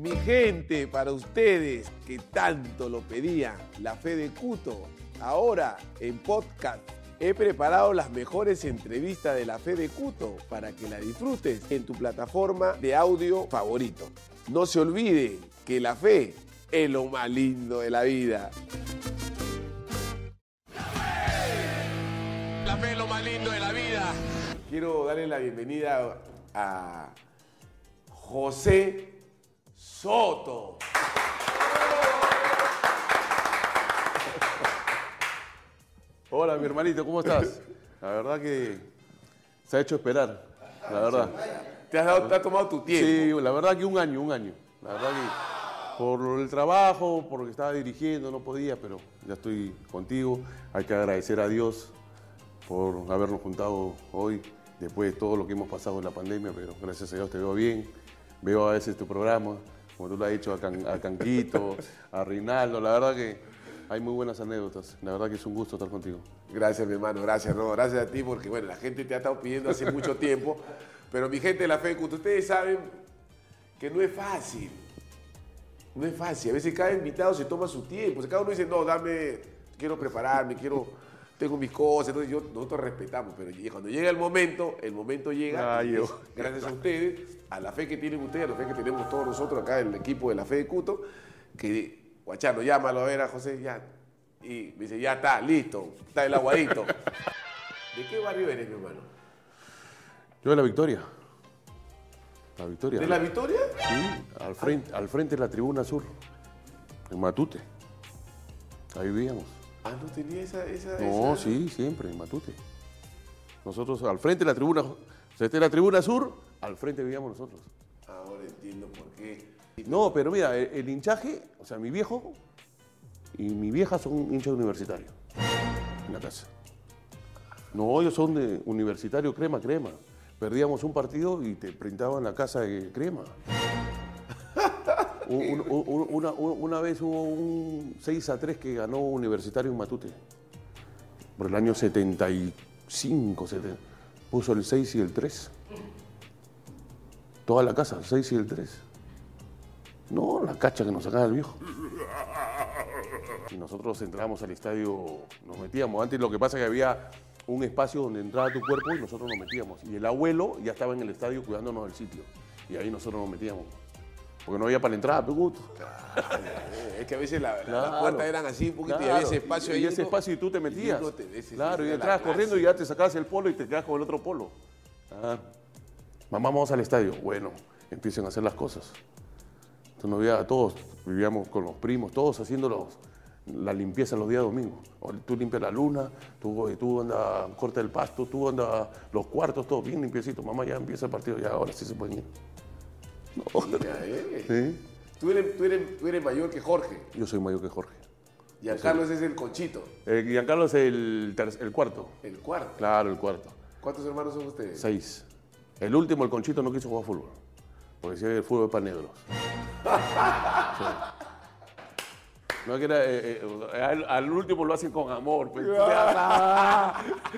Mi gente, para ustedes que tanto lo pedían, la fe de Cuto, ahora en podcast. He preparado las mejores entrevistas de la fe de Cuto para que la disfrutes en tu plataforma de audio favorito. No se olvide que la fe es lo más lindo de la vida. La fe es lo más lindo de la vida. Quiero darle la bienvenida a José Soto. Hola, mi hermanito, ¿cómo estás? La verdad que se ha hecho esperar, la verdad. Te has, dado- te has tomado tu tiempo. Sí, la verdad que un año, un año. La verdad que por el trabajo, por lo que estaba dirigiendo, no podía, pero ya estoy contigo. Hay que agradecer a Dios por habernos juntado hoy, después de todo lo que hemos pasado en la pandemia, pero gracias a Dios te veo bien. Veo a veces tu programa, como tú lo has dicho, a, Can- a Canquito, a Rinaldo. La verdad que hay muy buenas anécdotas. La verdad que es un gusto estar contigo. Gracias, mi hermano, gracias, no, gracias a ti, porque bueno, la gente te ha estado pidiendo hace mucho tiempo, pero mi gente de la fe de Cuto, ustedes saben que no es fácil, no es fácil, a veces cada invitado se toma su tiempo, o sea, cada uno dice, no, dame, quiero prepararme, quiero, tengo mis cosas, entonces yo, nosotros respetamos, pero cuando llega el momento, el momento llega, Ay, es gracias a ustedes, a la fe que tienen ustedes, a la fe que tenemos todos nosotros acá en el equipo de la fe de Cuto, que Guachano, llámalo a ver a José, ya. Y me dice, ya está, listo, está el aguadito. ¿De qué barrio eres, mi hermano? Yo de la Victoria. La Victoria. ¿De la Victoria? Sí, al frente, al frente de la tribuna sur, en Matute. Ahí vivíamos. Ah, no tenía esa. esa No, esa- sí, siempre, en Matute. Nosotros al frente de la tribuna, es la tribuna sur, al frente vivíamos nosotros. Ahora entiendo por qué. No, pero mira, el, el hinchaje, o sea, mi viejo y mi vieja son hinchas universitarios en la casa. No, ellos son de universitario crema, crema. Perdíamos un partido y te printaban la casa de crema. Un- un- un- una, una vez hubo un 6 a 3 que ganó Universitario en Matute. Por el año 75, 70. Puso el 6 y el 3. Toda la casa, el 6 y el 3. No, la cacha que nos sacaba el viejo. Y nosotros entrábamos al estadio, nos metíamos. Antes lo que pasa es que había un espacio donde entraba tu cuerpo y nosotros nos metíamos. Y el abuelo ya estaba en el estadio cuidándonos del sitio. Y ahí nosotros nos metíamos. Porque no había para la entrada, pues, puto. Eh, Es que a veces la- la- las puertas eran así un poquito y Claro, había ese espacio y, ahí. y ese ¿no? espacio y tú te Y metías. uno te- ese- claro, y entrabas corriendo y ya te sacabas el polo y te quedas con el otro polo. Ah. Mamá, vamos al estadio. Bueno, empiezan a hacer las cosas. Entonces nos veía a todos, vivíamos con los primos, todos haciendo los- la limpieza los días domingos. Tú limpias la luna, tú, tú anda, corta el pasto, tú anda los cuartos, todo bien limpiecito. Mamá, ya empieza el partido, ya ahora sí se pueden ir. Mira, eh. Sí. Tú, eres, tú, eres, tú eres mayor que Jorge. Yo soy mayor que Jorge. Y a Carlos es el conchito, Eh, Giancarlo es el, el cuarto. el cuarto. Claro, el cuarto. ¿Cuántos hermanos son ustedes? Seis. El último, el Conchito, no quiso jugar fútbol. Porque decía que el fútbol es para negros. Sí. No que era, eh, eh, al, al último lo hacen con amor. pues.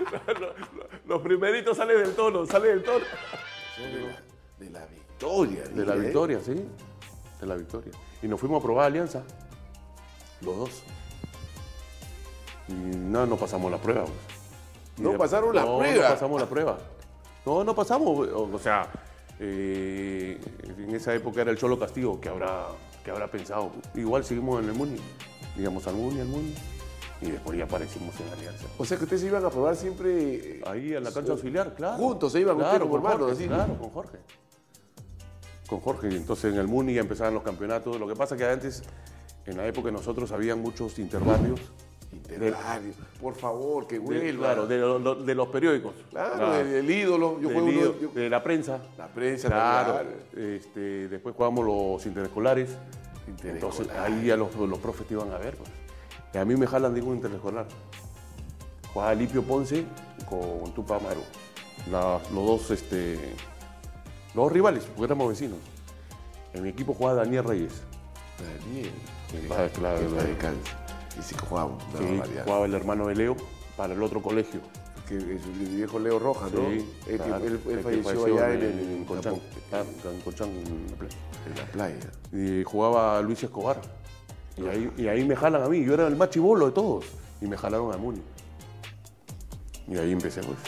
Los primeritos salen del tono, salen del tono. De la, de la victoria. De la eh. victoria, sí. De la victoria. Y nos fuimos a probar alianza. Los dos. Y no, no pasamos la prueba. pues. No pasaron la no, prueba. No pasamos la prueba. No, no pasamos. O, o sea, eh, en esa época era el Cholo Castillo, que habrá, que habrá pensado. Igual seguimos en el Muni. Digamos al Muni, al Muni. Y después ya aparecimos en Alianza. O sea que ustedes se iban a probar siempre. eh, Ahí en la cancha auxiliar, claro. Juntos se iban ustedes como con hermanos. Claro, con Jorge. Con Jorge. Y entonces en el Muni ya empezaban los campeonatos. Lo que pasa que antes, en la época de nosotros, habían muchos interbarrios. Interbarrio. Por favor, que vuelva. claro, de, lo- lo- de los periódicos. Claro, Claro. del, del ídolo. Yo Del juego yo- de la prensa. la prensa. Claro. Este, después jugamos los interescolares. Entonces ahí ya los, los profes te iban a ver. Pues. Y a mí me jalan de un interescolar. Jugaba Lipio Ponce con Tupa Amaru. Los dos, este, los dos rivales, porque éramos vecinos. En mi equipo jugaba Daniel Reyes. Daniel. Ah, claro, en claro. Y sí que una Sí, jugaba el hermano de Leo para el otro colegio. Que es mi viejo Leo Rojas, ¿no? Sí, Él, que- claro, él- él el que falleció allá en, el en Colchán. Claro, en Colchán, en la playa. en la playa. Y jugaba Luis Escobar. Y ahí, y ahí me jalan a mí. Yo era el más chivolo de todos. Y me jalaron a Muni. Y ahí empecé, pues.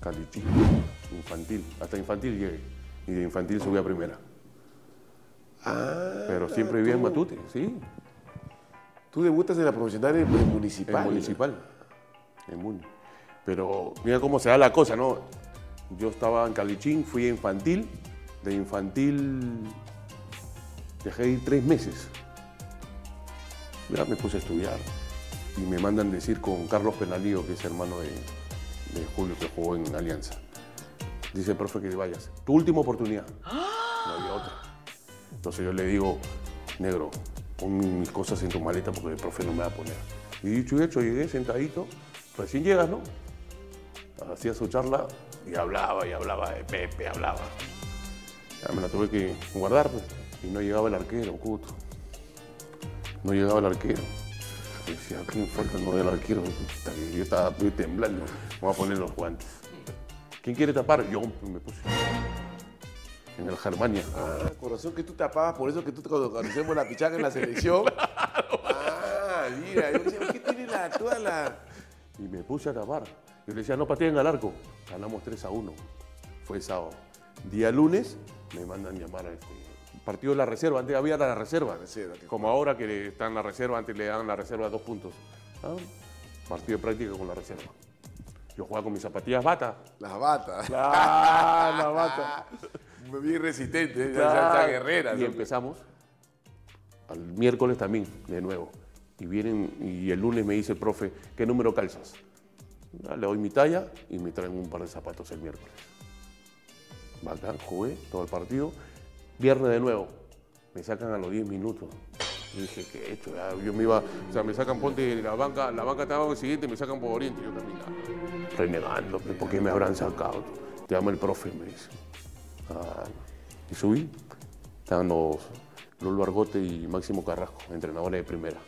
Calichín, infantil. Hasta infantil llegué. Y de infantil subí a primera. Ah, Pero siempre vivía en Matute, sí. tú debutas en la profesional en, en municipal. En municipal. En Muni. Pero mira cómo se da la cosa, ¿no? Yo estaba en Calichín, fui a infantil. De infantil dejé de ir tres meses. Ya me puse a estudiar. Y me mandan decir con Carlos Penalío, que es hermano de, de Julio, que jugó en Alianza. Dice, profe, que vayas. Tu última oportunidad. No había otra. Entonces yo le digo, negro, pon mis cosas en tu maleta porque el profe no me va a poner. Y dicho y hecho, llegué sentadito. Recién llegas, ¿no? Hacía su charla y hablaba y hablaba de Pepe, hablaba. Ya me la tuve que guardar, pues. Y no llegaba el arquero, puto. No llegaba el arquero. Decía, ¿qué falta no el arquero? Yo estaba temblando. Me voy a poner los guantes. ¿Quién quiere tapar? Yo me puse. En el Germania. Ah, corazón que tú tapabas, por eso que tú cuando conocemos la pichaca en la selección. Ah, mira, yo decía, ¿qué tiene la, toda la. Y me puse a tapar. Yo le decía, no pateen al arco. Ganamos 3 a 1. Fue sábado. Día lunes me mandan llamar a este partido de la reserva. Antes había la reserva. reserva, que Como ahora que está en la reserva, antes le dan la reserva dos puntos. Ah, Partido de práctica con la reserva. Yo jugaba con mis zapatillas bata. Las batas. Ah, la bata. Bien resistente, ya guerrera. Y empezamos al miércoles también, de nuevo. Y vienen, y el lunes me dice el profe, ¿qué número calzas? Ya, Le doy mi talla y me traen un par de zapatos el miércoles. Bacán, jugué todo el partido. Viernes de nuevo, me sacan a los 10 minutos. Yo dije, ¿qué he hecho? Ya, yo me iba, o sea, me sacan, ponte la banca, la banca estaba en el siguiente, me sacan por Oriente. Yo también, ah, renegando, ¿por qué me habrán sacado? Te llama el profe, me dice. Ah, y subí. Estaban los Lolo Argote y Máximo Carrasco, entrenadores de primera.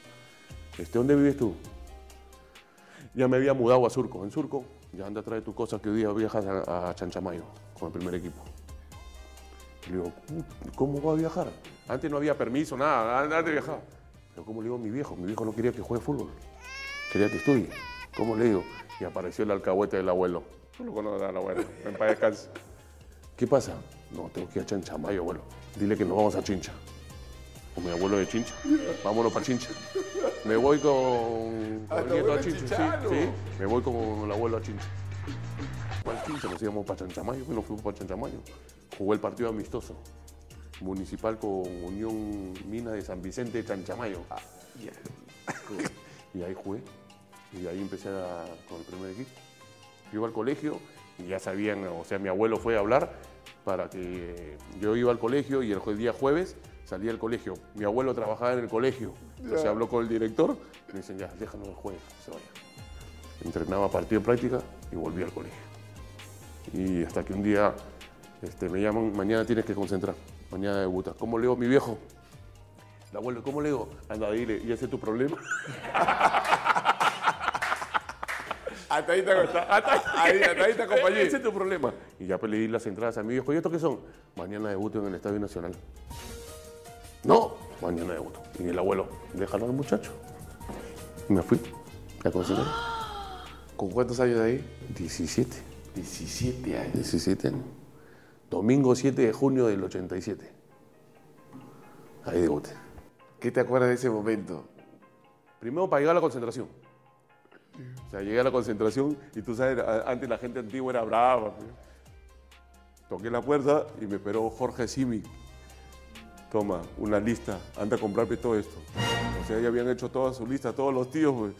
Este, ¿Dónde vives tú? Ya me había mudado a Surco. En Surco, ya anda a traer tus cosas que hoy día viajas a Chanchamayo con el primer equipo. Le digo, ¿cómo va a viajar? Antes no había permiso, nada, antes viajaba. Pero ¿cómo le digo a mi viejo? Mi viejo no quería que juegue fútbol. Quería que estudie. ¿Cómo le digo? Y apareció el alcahuete del abuelo. Tú lo conoces al abuelo, en paz descanse. ¿Qué pasa? No, tengo que ir a Chanchamayo, abuelo. Dile que nos vamos a Chincha. Con mi abuelo de Chincha. Vámonos para Chincha. Me voy con, Ah, con el nieto abuelo a Chincha. Sí, sí. Me voy con el abuelo a Chincha. ¿Cuál Chincha? Nos íbamos para Chanchamayo. Bueno, fuimos para Chanchamayo. Jugué el partido amistoso. Municipal con Unión Mina de San Vicente de Chanchamayo. Ah, Y ahí jugué. Y ahí empecé a- con el primer equipo. Yo iba al colegio y ya sabían, o sea, mi abuelo fue a hablar para que yo iba al colegio y el día jueves salía del colegio. Mi abuelo trabajaba en el colegio. Entonces habló con el director y me dicen, ya, déjalo el jueves, se vaya. Entrenaba partido de práctica y volví al colegio. Y hasta que un día este, me llaman, mañana tienes que concentrar, mañana debutas. ¿Cómo leo mi viejo? El abuelo, ¿cómo leo? Anda, dile, ¿y ese es tu problema? Hasta ahí te ahí, hasta ahí te acompañé. Ese es tu problema. Y ya pues, le di las entradas a mi viejo. ¿Y esto qué son? Mañana debuto en el Estadio Nacional. No, mañana debuto. Y el abuelo, déjalo al muchacho. Y me fui. ¿La consideré? ¿Con cuántos años ahí? 17. 17 años. 17 años. Domingo 7 de junio del 87. Ahí debuté. ¿Qué te acuerdas de ese momento? Primero para llegar a la concentración. O sea, llegué a la concentración y tú sabes, antes la gente antigua era brava. Toqué la puerta y me esperó Jorge Simic. Toma, una lista, anda a comprarme todo esto. O sea, ya habían hecho toda su lista, todos los tíos, pues.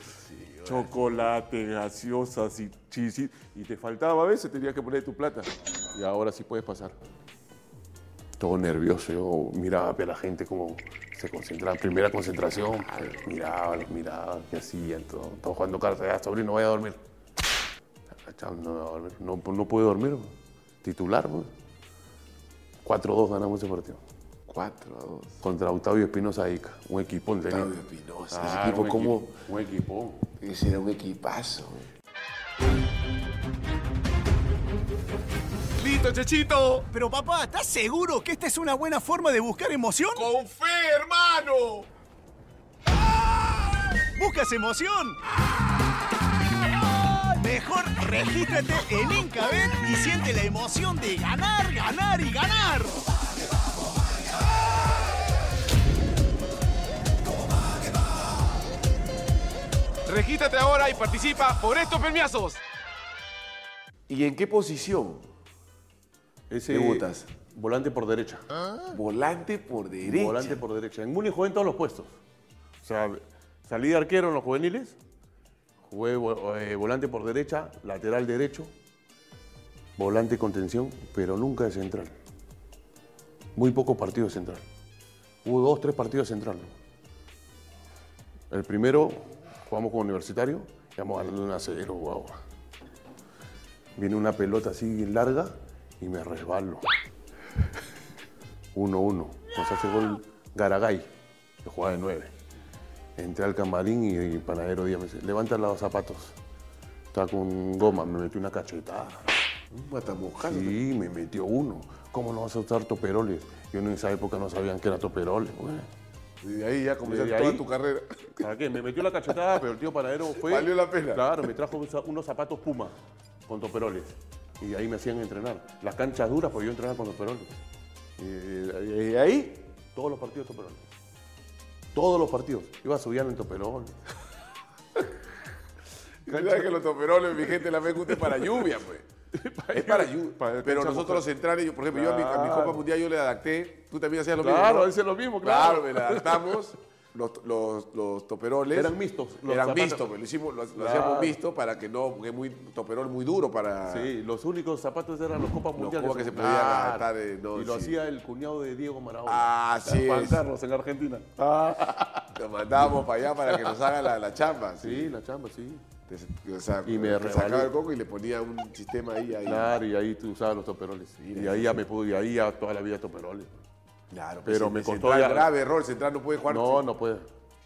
Chocolate, gaseosas y chisis. Y te faltaba a veces, tenías que poner tu plata. Y ahora sí puedes pasar. Todo nervioso, yo miraba a la gente como se concentraba. Primera concentración, miraba, los miraba, qué hacían, todo. Todos jugando cartas, ya, sobrino, vaya a dormir. Agachado, no, voy a dormir. no, pues no puede dormir. pues. Titular, pues. 4-2 ganamos ese partido. 4 a 2. Contra Octavio Espinosa Ica, un equipón tenía. Octavio Espinosa. Ah, equipo, un ¿cómo? equipo, un equipo. Ese era un equipazo. ¡Listo, Chechito! Pero papá, ¿estás seguro que esta es una buena forma de buscar emoción? ¡Con fe, hermano! ¿Buscas emoción? Mejor regístrate en Incabet y siente la emoción de ganar, ganar y ganar. Regístrate ahora y participa por estos premiazos. ¿Y en qué posición? Ese Debutas. volante por derecha. Volante por derecha. Volante por derecha. En Muni jugué en todos los puestos. O sea, salí de arquero en los juveniles, jugué eh, volante por derecha, lateral derecho, volante contención, pero nunca de central. Muy pocos partidos de central. Hubo dos, tres partidos de central. ¿no? El primero jugamos con Universitario, íbamos ganando un a 0, guau. Viene una pelota así larga y me resbalo. 1-1. Nos hace gol Garagay, que juega de 9. Entré al camarín y, y Panadero Díaz me dice, levanta los zapatos. Estaba con goma, me metió una cachetada. Un matamoscano. Sí, me metió uno. ¿Cómo no vas a usar toperoles? Yo en esa época no sabían que era toperoles, güey. Y de ahí ya comenzaste toda ahí- tu carrera. ¿Para qué? Me metió la cachetada, pero el tío Panadero fue... Valió la pena. Claro, me trajo unos- zapatos Puma con toperoles. Y de ahí me hacían entrenar. Las canchas duras, pues yo entrenaba con toperoles. Y de ahí, todos los partidos toperoles. Todos los partidos. Iba a subir en toperoles. ¿Sabes que los toperoles, mi gente, la es para lluvia, pues? Es para lluvia. para Pero nosotros los centrales, yo, por ejemplo, yo a mi, a mi Claro. Copa Mundial yo le adapté. Tú también hacías lo Claro, mismo. ¿no? hice lo mismo, Claro, claro. me la adaptamos. Los, los, los toperoles. Eran mixtos, los eran mixtos, pues, lo, hicimos, lo, lo Claro. hacíamos mixto para que no, porque es muy toperol muy duro para. Sí, los únicos zapatos eran los Copas Mundiales. Copas que se podían Claro. adaptar, eh, no, y lo sí. hacía el cuñado de Diego Maradona. Ah, sí Juan. Carlos en Argentina. Lo mandábamos para allá para que nos haga la, la chamba. Sí, la chamba, sí. O sea, Y me rebalé. sacaba el coco y le ponía un sistema ahí. ahí. Claro, y ahí tú usabas los toperoles. y ahí ya me pude, y ahí ya toda la vida toperoles. Claro, Pero pues, me el costó central, ya- grave error, central no puede jugar. No, no puede.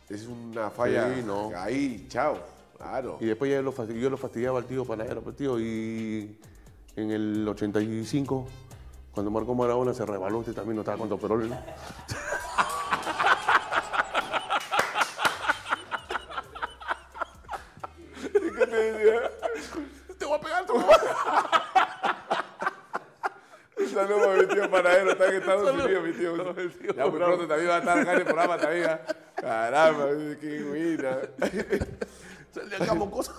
Es una falla. Sí, no. Ahí, chao. Claro. Y después ya lo yo lo fastidiaba al tío Panadero, pues tío, y en el 85, cuando marcó Maradona, se rebaló, usted también no estaba con toperoles, ¿no? Te voy a pegar, te voy a pegar. Un saludo a mi tío Panadero, está en Estados Unidos, mi tío. Ya muy pronto también va a estar acá en el programa también. Caramba, qué buena. Le hagamos cosas.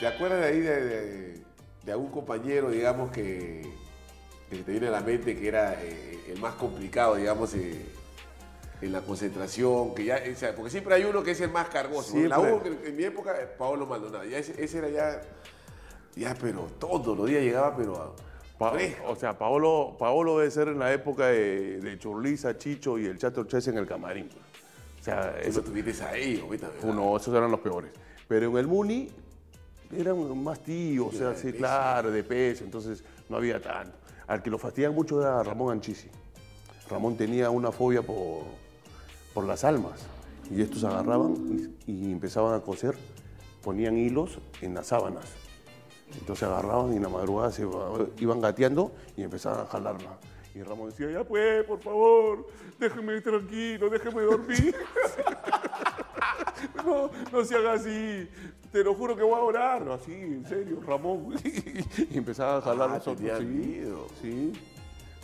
¿Te acuerdas de ahí de, de- de algún compañero, digamos, que, que te viene a la mente que era eh, el más complicado, digamos, eh, en la concentración? que ya, o sea, Porque siempre hay uno que es el más cargoso. En, la. U, en- en mi época, eh, Paolo Maldonado. Ya ese, ese era ya, ya, pero todos los días llegaba, pero a- Pa- o sea, Paolo, Paolo debe ser en la época de, de Churliza, Chicho y el Chato Ches en el camarín. O sea, Tú eso, lo tuviste ¿verdad? uno, esos eran los peores. Pero en el Muni eran más tíos, o sea, sí, peso. claro, de peso, entonces no había tanto. Al que lo fastidiaban mucho era Ramón Anchisi. Ramón tenía una fobia por, por las almas. Y estos agarraban y, y empezaban a coser, ponían hilos en las sábanas. Entonces agarraban y en la madrugada se iba- iban gateando y empezaban a jalarla. Y Ramón decía, ya pues, por favor, déjeme tranquilo, déjeme dormir. no, no se haga así, te lo juro que voy a orar. Así, en serio, Ramón. y empezaba a jalar Ah, sí. Sí,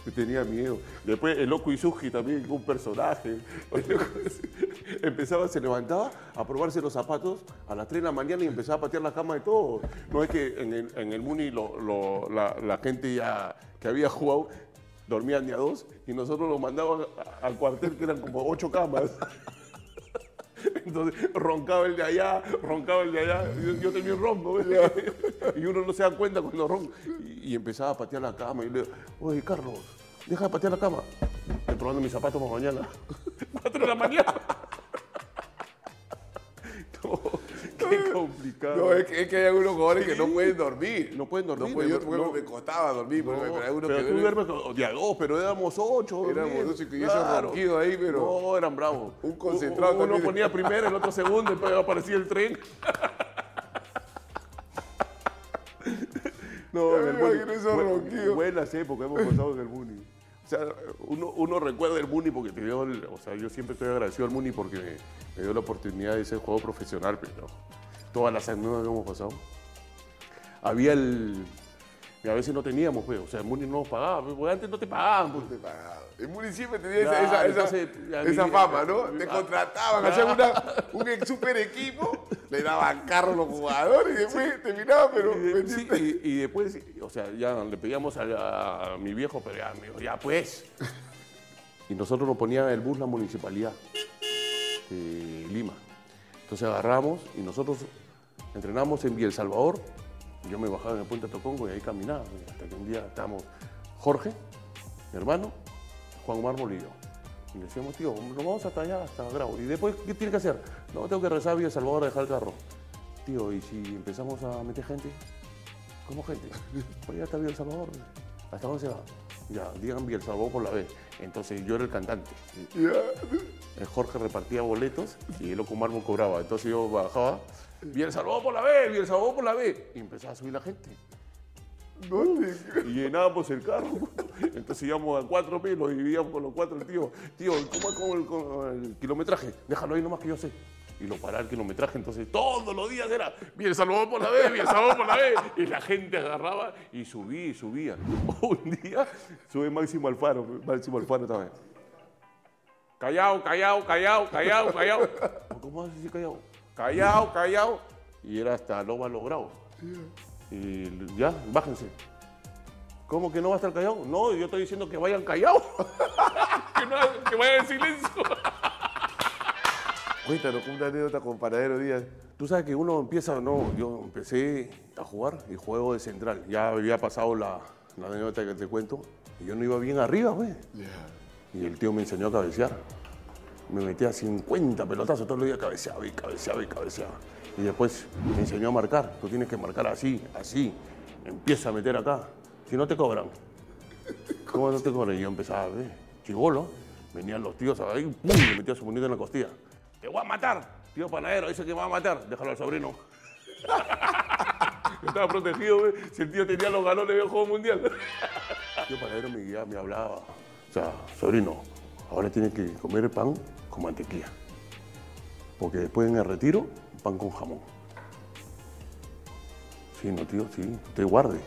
yo tenía miedo. Después el loco Izuki también, un personaje. empezaba, se levantaba a probarse los zapatos a las 3 de la mañana y empezaba a patear la cama de todo. No es que en el, en el Muni lo- lo- la, la gente ya que había jugado dormían de a dos y nosotros los mandaban al cuartel que eran como ocho camas. Entonces roncaba el de allá, roncaba el de allá, yo, yo también ronco, y uno no se da cuenta cuando ronca. Y, y empezaba a patear la cama y le digo, oye Carlos, deja de patear la cama. Estoy probando mis zapatos para mañana. Cuatro de la mañana. No, Qué complicado. No, es que, es que hay algunos jugadores que no Sí. pueden dormir. No pueden dormir, No pueden- yo no- no. me costaba dormir, ejemplo, pero hay unos pero que tú duermen- duermes con- de a dos, pero éramos ocho. Éramos dos, y esos ronquidos ahí, pero- No, eran bravos. Un concentrado Uno también. ponía primero, el otro segundo, y después aparecía el tren. no, en me el Muni. Buenas épocas hemos pasado en el Muni. O sea, uno, uno recuerda el Muni porque te dio, el- o sea, yo siempre estoy agradecido al Muni porque me, me dio la oportunidad de ser jugador profesional, pero todas las anécdotas que hemos pasado. Había el... y a veces no teníamos, pues, o sea, el Muni no nos pagaba, pues, antes no te pagaban. pues. te pagaba. El municipio tenía esa, esa, esa, entonces, a mí- esa fama, ¿no? Te contrataban, Ah. hacían una, un super equipo, le daban carros a los jugadores y después terminaban, pero de- sí, y- y después, o sea, ya le pedíamos a, a mi viejo, pero ya, me dijo, ya pues. Y nosotros nos ponía el bus la municipalidad de Lima. Entonces agarramos y nosotros entrenamos en Biel Salvador. Yo me bajaba en el puente Tocongo y ahí caminaba. Hasta que un día estábamos Jorge, mi hermano, Juan Mármol y yo. Y le decíamos, tío, nos vamos hasta allá, hasta Grau. Y después, ¿qué tiene que hacer? No, tengo que rezar a Biel Salvador a dejar el carro. Tío, ¿y si empezamos a meter gente? ¿Cómo gente? Pues ya está Biel Salvador. ¿Hasta dónde se va? Ya, digan Biel Salvador por la B. Entonces yo era el cantante. Eh, Jorge repartía boletos y el loco Mármol cobraba. Entonces yo bajaba, Biel Salvador por la B, Biel Salvador por la B. Y empezaba a subir la gente. ¿Dónde? Y llenábamos el carro. Entonces íbamos a cuatro P, lo dividíamos con los cuatro. El tío, tío, ¿cómo es con el, con el kilometraje? Déjalo ahí nomás que yo sé. Y lo paraba el kilometraje. Entonces todos los días era bien Salvador por la B, bien Salvador por la B. Y la gente agarraba y subía y subía. Un día sube Máximo Alfaro, Máximo Alfaro también. Callao, callao, callao, callao, callao. ¿Cómo vas a decir callao? Callao, callao. Y era hasta Loba logrado. Y ya, bájense. ¿Cómo que no va a estar callado? No, yo estoy diciendo que vayan callados. que, no- que vayan en silencio. Cuéntanos una anécdota con Panadero Díaz. Tú sabes que uno empieza, no, yo empecé a jugar y juego de central. Ya había pasado la, la anécdota que te cuento y yo no iba bien arriba, güey. Y el tío me enseñó a cabecear. Me metía 50 pelotazos todos los días, cabeceaba y cabeceaba y cabeceaba. Y después me enseñó a marcar. Tú tienes que marcar así, así. Empieza a meter acá. Si no te cobran. ¿Cómo no te cobran? Y yo empezaba ver, chivolo. Venían los tíos ahí, ¡pum! Le metía su puñito en la costilla. ¡Te voy a matar! Tío panadero, dice que me va a matar. Déjalo al sobrino. Estaba protegido, güey. Si el tío tenía los galones del juego mundial. Tío panadero me guiaba, me hablaba. O sea, sobrino, ahora tienes que comer pan con mantequilla. Porque después en el retiro, pan con jamón. Sí, no, tío, sí. Usted guarde.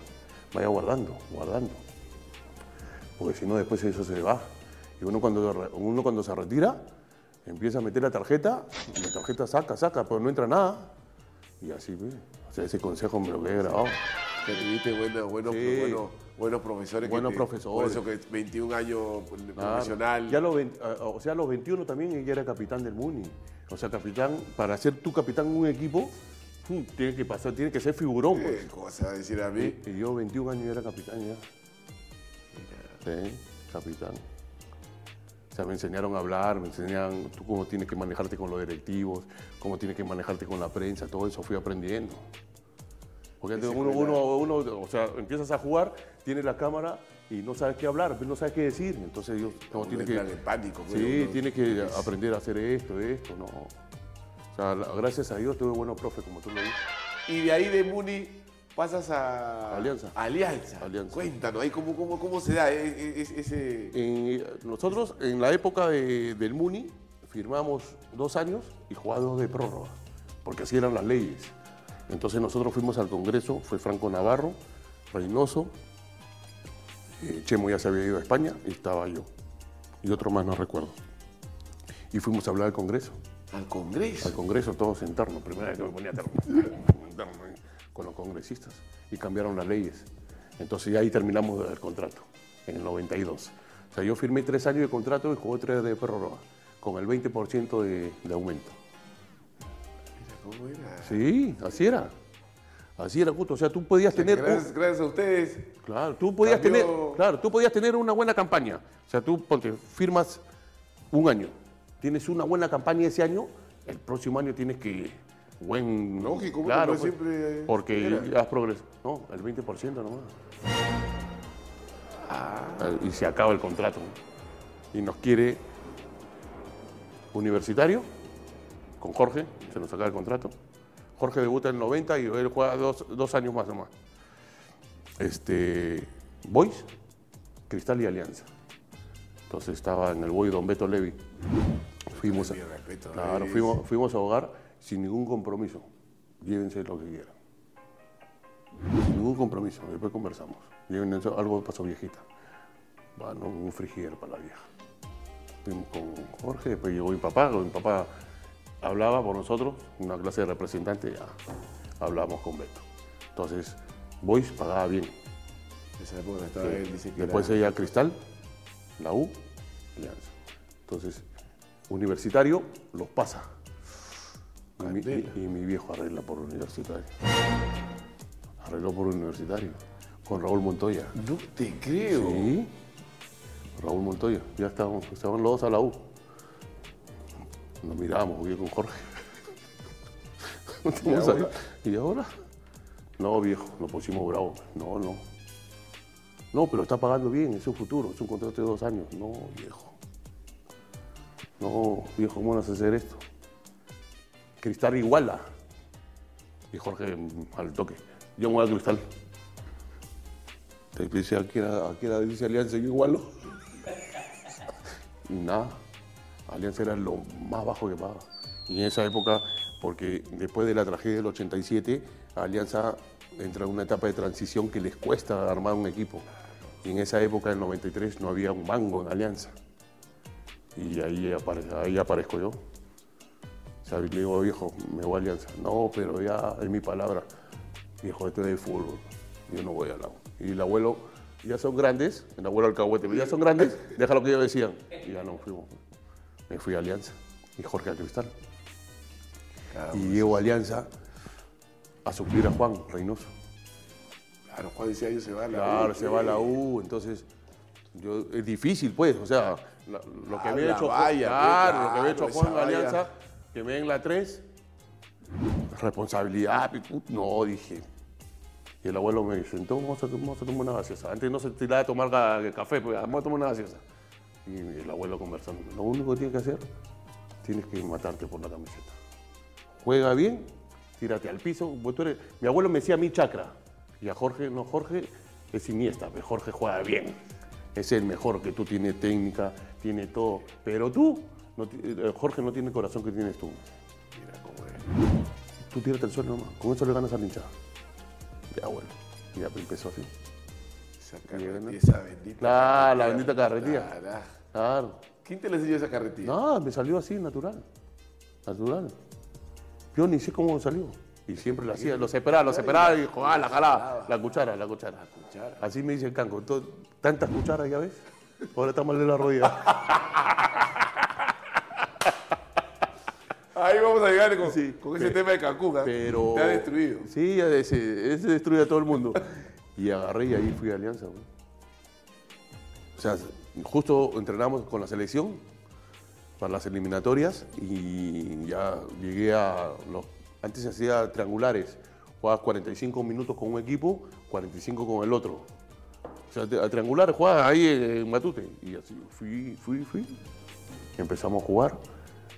Vaya guardando, guardando. Porque si no, después eso se va. Y uno cuando, uno cuando se retira, empieza a meter la tarjeta, y la tarjeta saca, saca, pero no entra nada. Y así. O sea, ese consejo me lo he grabado. Que tuviste buenos, buenos, Sí. buenos, buenos profesores. que Buenos te- profesores. Por eso que 21 años pues, profesional. Ya los 20 a- o sea, a los 21 también ella era capitán del Muni. O sea, capitán, para ser tu capitán en un equipo, tiene que pasar, tiene que ser figurón. pues. ¿Qué cosa va a decir a mí? Y yo 21 años era capitán ya. Sí, capitán. O sea, me enseñaron a hablar, me enseñaron tú cómo tienes que manejarte con los directivos, cómo tienes que manejarte con la prensa, todo eso fui aprendiendo. Porque uno, uno, uno, o sea, empiezas a jugar, tienes la cámara y no sabes qué hablar, no sabes qué decir. Entonces yo, no, tiene que, en pánico, pues, sí, uno- tiene que aprender a hacer esto, esto, no. O sea, gracias a Dios tuve buenos profes, como tú lo dices. Y de ahí de Muni pasas a Alianza. Alianza. Alianza. Cuéntanos, ahí cómo, cómo, cómo se da e- e- e- ese... En- nosotros en la época de- del Muni firmamos dos años y jugados de prórroga, porque así eran las leyes. Entonces nosotros fuimos al Congreso, fue Franco Navarro, Reynoso, eh, Chemo ya se había ido a España y estaba yo, y otro más no recuerdo. Y fuimos a hablar al Congreso, Al Congreso. al Congreso todos en terno, primera vez que me ponía terno, terno, eh, con los congresistas, y cambiaron las leyes. Entonces ya ahí terminamos el contrato, en el 92. O sea, yo firmé tres años de contrato y jugué tres de prórroga, con el 20% de, de aumento. ¿Cómo era? Sí, así era. Así era, justo. O sea, tú podías tener... un- Gracias, gracias a ustedes. Claro, tú podías Cambió- tener, claro, tú podías tener una buena campaña. O sea, tú ponte, firmas un año, tienes una buena campaña ese año, el próximo año tienes que buen... Lógico, claro, porque pues, siempre porque era. has progresado. No, el 20% nomás. Ah. Eh, Y se acaba el contrato. Y nos quiere universitario con Jorge, se nos acaba el contrato. Jorge debuta en el 90 y él juega dos, dos años más nomás. Este, Boys, Cristal y Alianza. Entonces estaba en el Boy Don Beto Levi. Fuimos a, claro, eh, fuimos, fuimos a hogar sin ningún compromiso. Llévense lo que quieran. Sin ningún compromiso. Después conversamos. Llévense algo pasó viejita. Bueno, un frigider para la vieja. Fuimos con Jorge, después llegó mi papá, mi papá hablaba por nosotros, una clase de representante, ya hablábamos con Beto. Entonces, Boys pagaba bien. Esa época estaba él, dice que Después era- ella Cristal, la U, Alianza. Entonces, universitario los pasa. Y mi, y- y viejo arregla por universitario. Arregló por universitario. Con Raúl Montoya. No te creo. Sí. Raúl Montoya. Ya estaban, estaban los dos a la U. Nos mirábamos, jugué con Jorge. Estamos ahí. ¿Y ahora? No, viejo, nos pusimos bravos. No, no. No, pero está pagando bien, es su futuro, es un contrato de dos años. No, viejo. No, viejo, ¿cómo vas a hacer esto? Cristal iguala. Y Jorge al toque. Yo me voy a Cristal. Te dice, aquí era, aquí era dice Alianza, yo igualo. Y nada, Alianza era lo más bajo que pagaba. Y en esa época, porque después de la tragedia del 87, Alianza entra en una etapa de transición que les cuesta armar un equipo. Y en esa época, en el 93, no había un mango en Alianza. Y ahí, apare- ahí aparezco yo. Sea, le digo, viejo, me voy a Alianza. No, pero ya es mi palabra. Viejo, esto es de fútbol. Yo no voy al lado. Y el abuelo, ya son grandes, el abuelo alcahuete, ya son grandes, deja lo que ellos decían. Y ya no fuimos. Me fui a Alianza. Y Jorge a Cristal. Claro, Y llego a Alianza a suplir a Juan Reynoso. Claro, Juan decía, yo se va a la Claro, U, se va a la. U, entonces yo, es difícil, pues, o sea, la- lo que Ah, hecho, valla, claro, pues, lo que había hecho claro, Juan en Alianza. Que me den la 3, responsabilidad, no, dije. Y el abuelo me dice, entonces vamos a, vamos a tomar una gaseosa. Antes no se tiraba de tomar café, pues vamos a tomar una gaseosa. Y el abuelo conversando, lo único que tienes que hacer, tienes que matarte por la camiseta. Juega bien, tírate al piso. pues tú mi abuelo me decía mi chakra. Y a Jorge, no, Jorge es siniestra, pero Jorge juega bien. Es el mejor, que tú tienes técnica, tiene todo. Pero tú, no ti- eh, Jorge no tiene el corazón que tienes tú. Mira cómo es. Tú tírate al suelo nomás. Con eso le ganas al hinchada. Ya, bueno. Y ya empezó así. Esa carretilla, esa bendita Claro, la bendita carretilla. Claro. ¿Quién te le enseñó esa carretilla? No, me salió así, natural. Natural. Yo ni sé cómo salió. Y siempre lo hacía, lo separaba, lo separaba y jugaba la jalada. La cuchara, la cuchara. cuchara. Así me dice el canco. Tantas cucharas, ya ves. Ahora está mal de la rodilla. Con, Sí, con ese tema de Cancún. ¿ah? Pero. Te ha destruido. Sí, ese, ese destruye a todo el mundo. Y agarré y ahí fui a Alianza. güey. O sea, justo entrenamos con la selección para las eliminatorias y ya llegué a los. Antes se hacía triangulares. Jugabas 45 minutos con un equipo, 45 con el otro. O sea, a triangulares jugabas ahí en Matute. Y así fui, fui, fui. Empezamos a jugar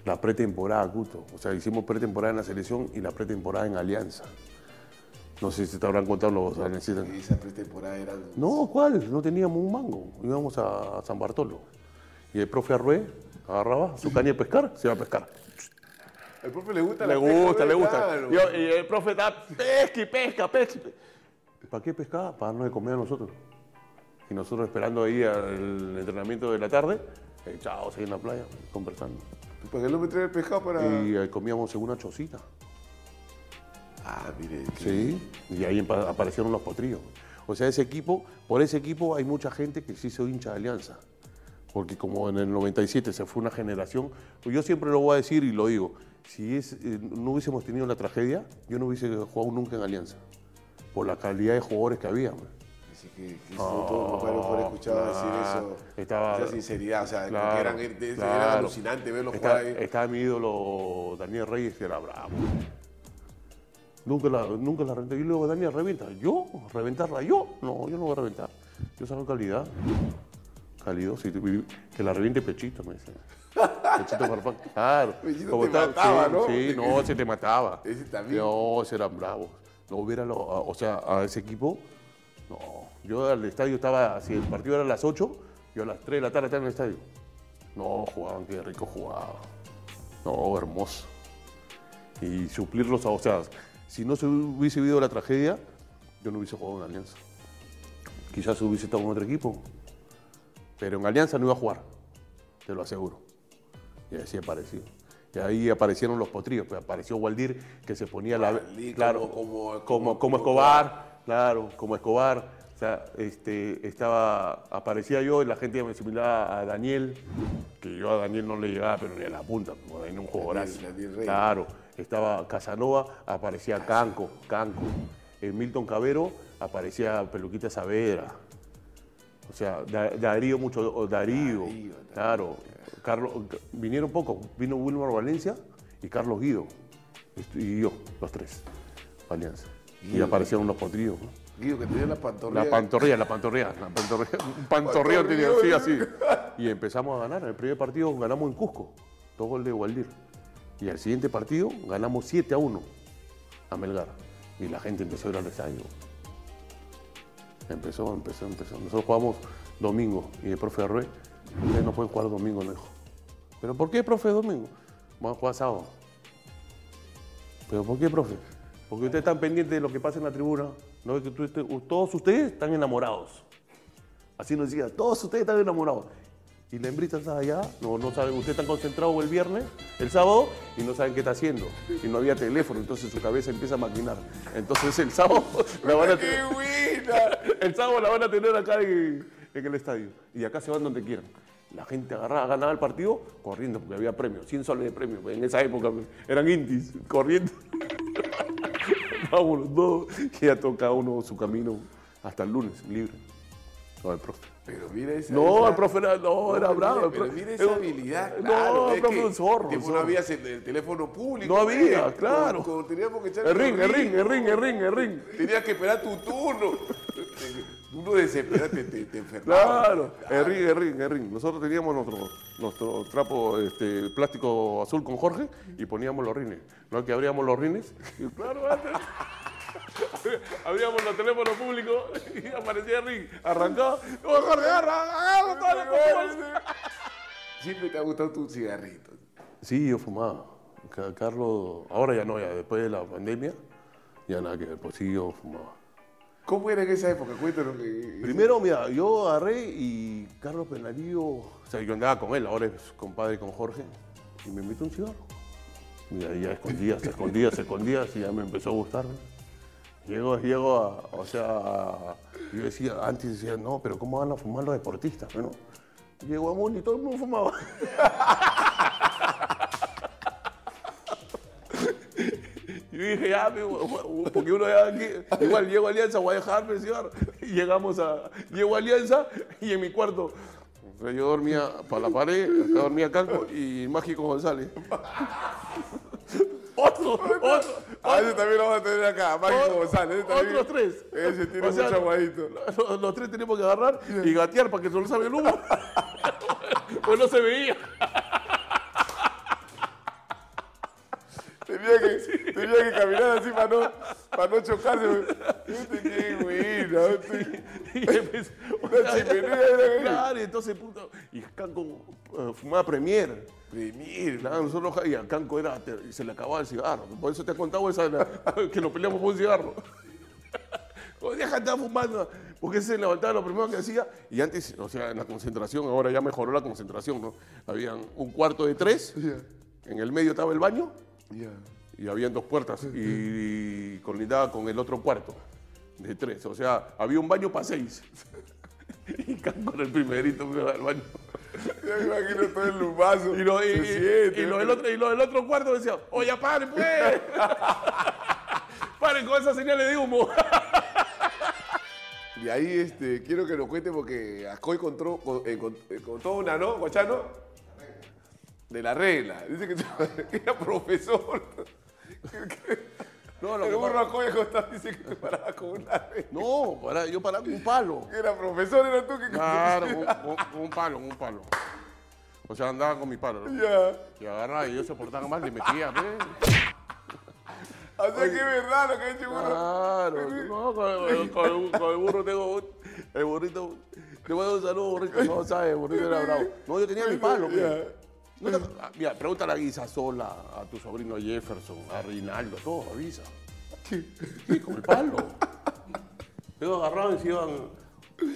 la pretemporada, Guto. O sea, hicimos pretemporada en la selección y la pretemporada en Alianza. No sé si te habrán contado los aliancistas. Esa pretemporada era. No, ¿cuál? No teníamos un mango. Íbamos a San Bartolo. Y el profe Arrué agarraba su caña de pescar, se iba a pescar. Al profe le gusta Le la pesca, gusta, le ¿no? gusta. Y, el profe está pesca y pesca, pesca. ¿Para qué pescaba? Para darnos de comer a nosotros. Y nosotros esperando ahí al entrenamiento de la tarde, echados ahí en la playa, conversando. Porque él no me trae el pescado para. Y eh, comíamos en una chocita. Ah, mire. que- Sí, y ahí aparecieron los potrillos. O sea, ese equipo, por ese equipo hay mucha gente que sí se hincha de Alianza. Porque como en el 97 se fue una generación, pues yo siempre lo voy a decir y lo digo, si es, eh, no hubiésemos tenido la tragedia, yo no hubiese jugado nunca en Alianza. Por la calidad de jugadores que había. man. Así que, que todos los varios fueron escuchados claro. decir eso. Estaba- esa sinceridad, o sea, Claro, eran, era claro. alucinante verlos Está- jugar ahí. Estaba mi ídolo Daniel Reyes, que era bravo. Nunca la, nunca la reventé. Y luego Daniel revienta. ¿Yo? ¿Reventarla yo? No, yo no voy a reventar. Yo saco calidad. Cálido, sí, que la reviente Pechito, me dice. Pechito Farfán. Claro. Pechito Como te está- mataba, sí, ¿no? Sí, no, ese te mataba. Ese también. No, ese eran bravos. No hubiera, lo- o sea, a ese equipo, no. Yo al estadio estaba, si el partido era a las 8, yo a las 3 de la tarde estaba en el estadio. No, jugaban, qué rico jugaba. No, hermoso. Y suplirlos, a- o sea, si no se hubiese habido la tragedia, yo no hubiese jugado en Alianza. Quizás hubiese estado en otro equipo, pero en Alianza no iba a jugar, te lo aseguro. Y así apareció. Y ahí aparecieron los potrillos, pues apareció Waldir que se ponía la... Claro, como como Escobar, claro, como Escobar. O sea, este, estaba, aparecía yo y la gente me asimilaba a Daniel, que yo a Daniel no le llegaba, pero ni a la punta, como en un jugadorazo. Claro, estaba Casanova, aparecía Canco, Canco. En Milton Cabero aparecía Peluquita Saavedra. O sea, Da- Darío mucho, Darío, Darío, claro. Carlos, vinieron pocos, vino Wilmar Valencia y Carlos Guido. Y yo, los tres, Alianza. Y aparecieron los potrillos. ¿no? Guido, que tenía la pantorrilla. La pantorrilla, la pantorrilla, la pantorrilla. Un pantorrillo tenía así, así. Y empezamos a ganar. El primer partido ganamos en Cusco, dos goles de Waldir. Y al siguiente partido ganamos 7 a 1 a Melgar. Y la gente empezó a ir al estadio. Empezó, empezó, empezó. Nosotros jugamos domingo y el profe Arrué, ustedes no pueden jugar domingo, no dijo. ¿Pero por qué, profe, domingo? Vamos a jugar sábado. ¿Pero por qué, profe? Porque ustedes están pendientes de lo que pasa en la tribuna. ¿no? Que tú- usted- todos ustedes están enamorados. Así nos decía, todos ustedes están enamorados. Y la hembrita está allá, no, no saben, ustedes están concentrados el viernes, el sábado, y no saben qué está haciendo. Y no había teléfono, entonces su cabeza empieza a maquinar. Entonces el sábado la van a ¡Qué tener, el sábado la van a tener acá en, en el estadio. Y acá se van donde quieran. La gente agarraba, ganaba el partido corriendo, porque había premios, 100 soles de premio. En esa época eran intis, corriendo. Vámonos todos. Y ya toca uno su camino hasta el lunes, libre. No, el profe. Pero mira esa. No, esa- el profe era, no, era bravo. mira- el Pero esa habilidad. No, Claro, el es profe que es un zorro. un no había el, el teléfono público. No había, pues. claro. Teníamos que echar El ring, el ring, el ring, el ring, el ring. Tenías que esperar tu turno. Uno desesperado te, te, te. Claro, el ring, el ring, el ring. Nosotros teníamos nuestro, nuestro trapo este, plástico azul con Jorge y poníamos los rines. No es que abríamos los rines. Y claro, antes. Abríamos los teléfonos públicos y aparecía el ring. Arrancaba. ¡Oh, Jorge, agarra, agarra! Siempre te ha gustado tu cigarrito. Sí, yo fumaba. Ca- Carlos, ahora ya no, ya después de la pandemia, ya nada que ver, pues sí, yo fumaba. ¿Cómo era en esa época? Cuéntanos. Que, Primero, mira, yo agarré y Carlos Penalillo, o sea, yo andaba con él, ahora es compadre con Jorge, y me invitó un cigarro. Ahí ya escondía, se escondía, se escondía, y ya me empezó a gustar. ¿no? Llego, llego a, o sea, a- yo decía, antes decía, no, pero ¿cómo van a fumar los deportistas? Bueno, llego a Muni y todo el mundo fumaba. yo dije, ya, porque uno ya aquí, igual llego a Alianza, voy a dejarme el cigarro. Y llegamos a, llego a Alianza y en mi cuarto, sea, yo dormía para la pared, acá dormía Canco y Mágico González. otro, otro, Ah, ese también lo vamos a tener acá. Mágico otro- González. también- otros tres. Ese tiene O sea, mucho aguadito. Los, los tres teníamos que agarrar y gatear para que no salga el humo. pues no se veía. Tenía que, tenía que caminar así para no, para no chocarse. Qué empezó- Una chimenea era. Claro, y entonces, puta, y Canco eh, fumaba Premier. Premier. Claro, nosotros, y a Canco era, te- se le acababa el cigarro. Por eso te he contado esa, la- que nos peleamos por un cigarro. Deja de estar fumando. Porque ese se levantaba lo primero que hacía. Y antes, o sea, en la concentración, ahora ya mejoró la concentración, ¿no? Habían un cuarto de tres, en el medio estaba el baño Ya. y habían dos puertas y, colindaba con el otro cuarto de tres. O sea, había un baño para seis. Y era el primerito que iba al baño. Ya me imagino todo el lumazo. Y, lo, y, y- siente, y lo del otro, y lo del otro cuarto decía, oye, paren, pues. paren con esas señales de humo. Y ahí este, quiero que nos cuente porque Ascoy encontró, con- encont- encontró una, ¿no, Guachano? De la regla. Dice que, era profesor. No, lo el burro Acoya Costa dice que te paraba con una red. No, para, yo paraba con un palo. Era profesor, era tú que Claro, con, con- con un palo, con un palo. O sea, andaba con mi palo. ¿no? Ya. Y agarraba y yo se portaba mal, le metía. pues. O sea que es verdad lo que ha hecho burro. Claro, no, con, el- con con el burro tengo un- el burrito. Te voy a dar un saludo, burrito. No sabes, el burrito era bravo. No, yo tenía mi palo. pues. Te- ah, mira, pregúntale a Guisa Sola, a tu sobrino Jefferson, a Rinaldo, a todos, avisa. Sí, con el palo. Ellos agarraban y se iban.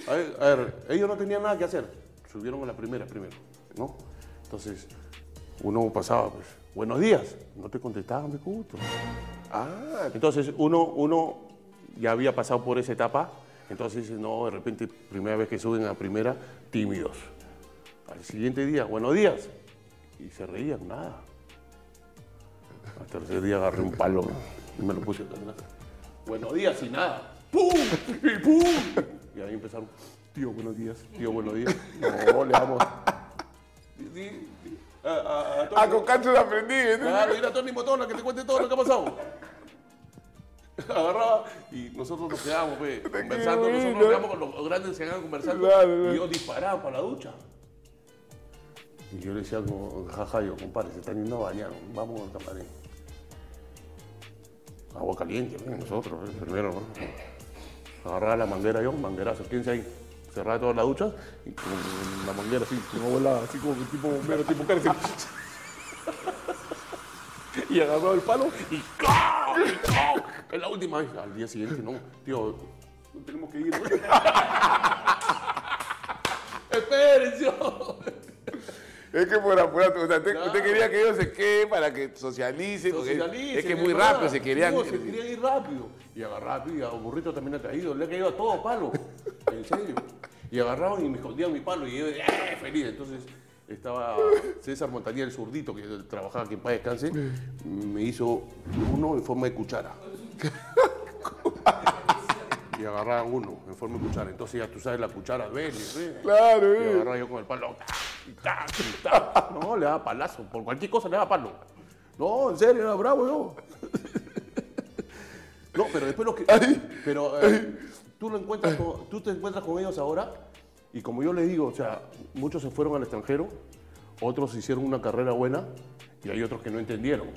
A ver, a ver, ellos no tenían nada que hacer. Subieron a la primera primero, ¿no? Entonces, uno pasaba, pues, buenos días. No te contestaban, me gusto. Ah, Entonces, uno, uno ya había pasado por esa etapa, entonces, no, de repente, primera vez que suben a primera, tímidos. Al siguiente día, buenos días. Y se reían, nada. Al tercer día agarré un palo y me lo puse atrás. Buenos días y nada. ¡Pum! ¡Y pum! Y ahí empezaron, tío, buenos días, tío, buenos días. No, le damos. A- a- a ah, lo aprendí. ¿eh? Claro, ir a Tony Motona que te cuente todo lo que ha pasado. Agarraba y nosotros nos quedábamos pues, conversando, nosotros nos quedábamos con los grandes se quedaban conversando claro. y yo disparaba para la ducha. Y yo le decía como, jaja, yo, compadre, se están yendo a bañar, vamos al camarín. Agua caliente, ¿no? nosotros, ¿eh? primero, ¿no? Agarraba la manguera yo, manguerazo, quédense ahí. Cerraba toda la ducha y con la manguera así, como volaba, así como tipo bombero, tipo cárcel. Y agarró el palo y ¡clac! Es la última vez. Al día siguiente, no, tío, no tenemos que ir. Espérense. Es que por apurar, o sea, usted, Claro. usted quería que ellos se queden para que socialicen. es- Socialicen, es que muy rápido se querían. No, se querían ir rápido. Y agarraba, y a burrito también ha caído, le ha caído a todo palo. En serio. Y agarraban y me escondían mi palo y yo, ¡eh! feliz. Entonces estaba César Montaña, el zurdito, que trabajaba aquí en Paz Descanse, me hizo uno en forma de cuchara. Y agarraban uno en forma de cuchara. Entonces ya tú sabes la cuchara, ven, ven. Claro, Y eh. agarraba yo con el palo. y tac, y tac. No, le daba palazo. Por cualquier cosa le daba palo. No, en serio, era bravo yo. No, pero después lo que. Pero eh, tú, lo encuentras con- tú te encuentras con ellos ahora y como yo les digo, o sea, muchos se fueron al extranjero, otros hicieron una carrera buena y hay otros que no entendieron.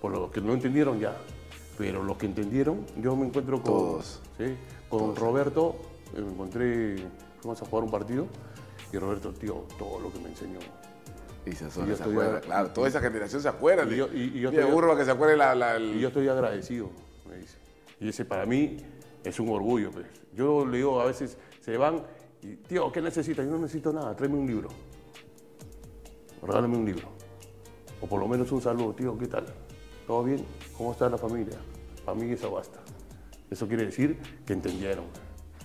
Por lo que no entendieron ya. Pero los que entendieron, yo me encuentro con. Todos. ¿sí? Con Roberto, eh, me encontré, fuimos a jugar un partido y Roberto, tío, todo lo que me enseñó. Y se, Y se estoy acuerda, claro, toda esa generación se acuerda. Y yo- y- y yo estoy- que se acuerde la, la- el- Y yo estoy agradecido, me dice. Y ese para mí es un orgullo. Pues. Yo le digo, a veces se van y, tío, ¿qué necesitas? Yo no necesito nada, tráeme un libro. Regálame un libro. O por lo menos un saludo, tío, ¿qué tal? ¿Todo bien? ¿Cómo está la familia? Para mí eso basta. Eso quiere decir que entendieron.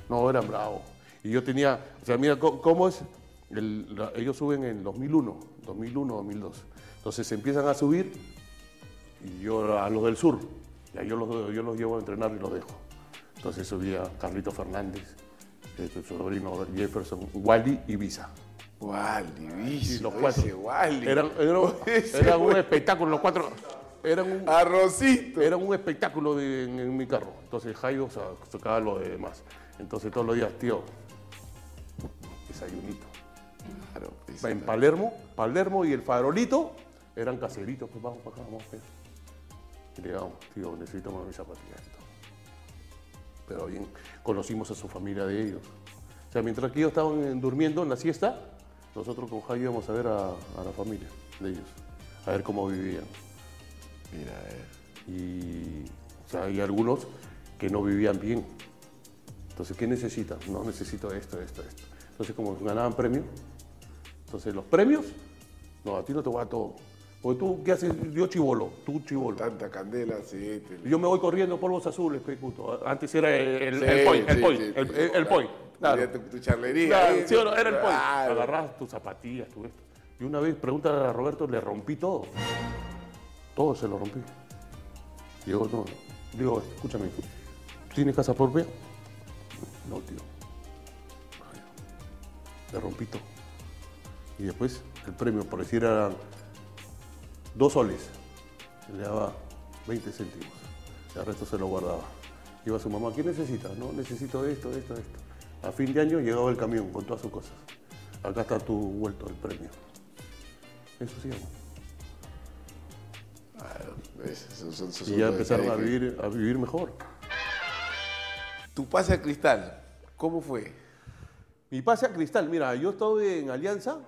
No, eran bravos. Y yo tenía, o sea, mira cómo es, el- la- ellos suben en 2001, 2001, 2002. Entonces empiezan a subir y yo a los del sur. Ya yo los, yo los llevo a entrenar y los dejo. Entonces subía Carlito Fernández, este, su sobrino Jefferson, Wally y Visa. Waldi, Y bicho, los cuatro. ese Waldi. Eran, eran- eran un espectáculo, los cuatro. Eran un, Arrocito. era un espectáculo de- en, en mi carro. Entonces Jairo sa- sacaba lo de demás. Entonces todos los días, tío, desayunito. Claro, pues, En Palermo, Palermo y el farolito eran caseritos, pues vamos para acá, vamos para allá. Y le digamos, tío, necesito mis zapatillas. Pero bien, conocimos a su familia de ellos. O sea, mientras que ellos estaban eh, durmiendo en la siesta, nosotros con Jairo íbamos a ver a, a la familia de ellos, a ver cómo vivían. Mira, eh. Y o sea, hay algunos que no vivían bien. Entonces, ¿qué necesitan? No necesito esto, esto, esto. Entonces, como ganaban premios, entonces los premios, no, a ti no te va a todo. Porque tú, ¿qué haces? Yo chivolo, tú chivolo. Tanta candela, sí. te- Yo me voy corriendo polvos azules, pe, puto. Antes era el, el, Sí, el poi, el sí, poi, sí, el, el- el poi. Claro. Tu, tu charlería. Claro, ahí, ¿sí o no? Era el poi. Claro. Agarrabas tus zapatillas, tu esto. Y una vez, pregúntale a Roberto, le rompí todo. Todo se lo rompí. Digo, no, digo, escúchame, ¿tienes casa propia? No, tío. Le rompí todo. Y después, el premio, por decir, eran dos soles. Le daba 20 céntimos. El resto se lo guardaba. Iba su mamá, ¿qué necesita? No, necesito esto, esto, esto. A fin de año llegaba el camión con todas sus cosas. Acá está tu vuelto, el premio. Eso sí, amor. Esos Y ya empezaron a vivir, a vivir mejor. Tu pase a cristal, ¿cómo fue? Mi pase a Cristal, mira, yo estuve en Alianza,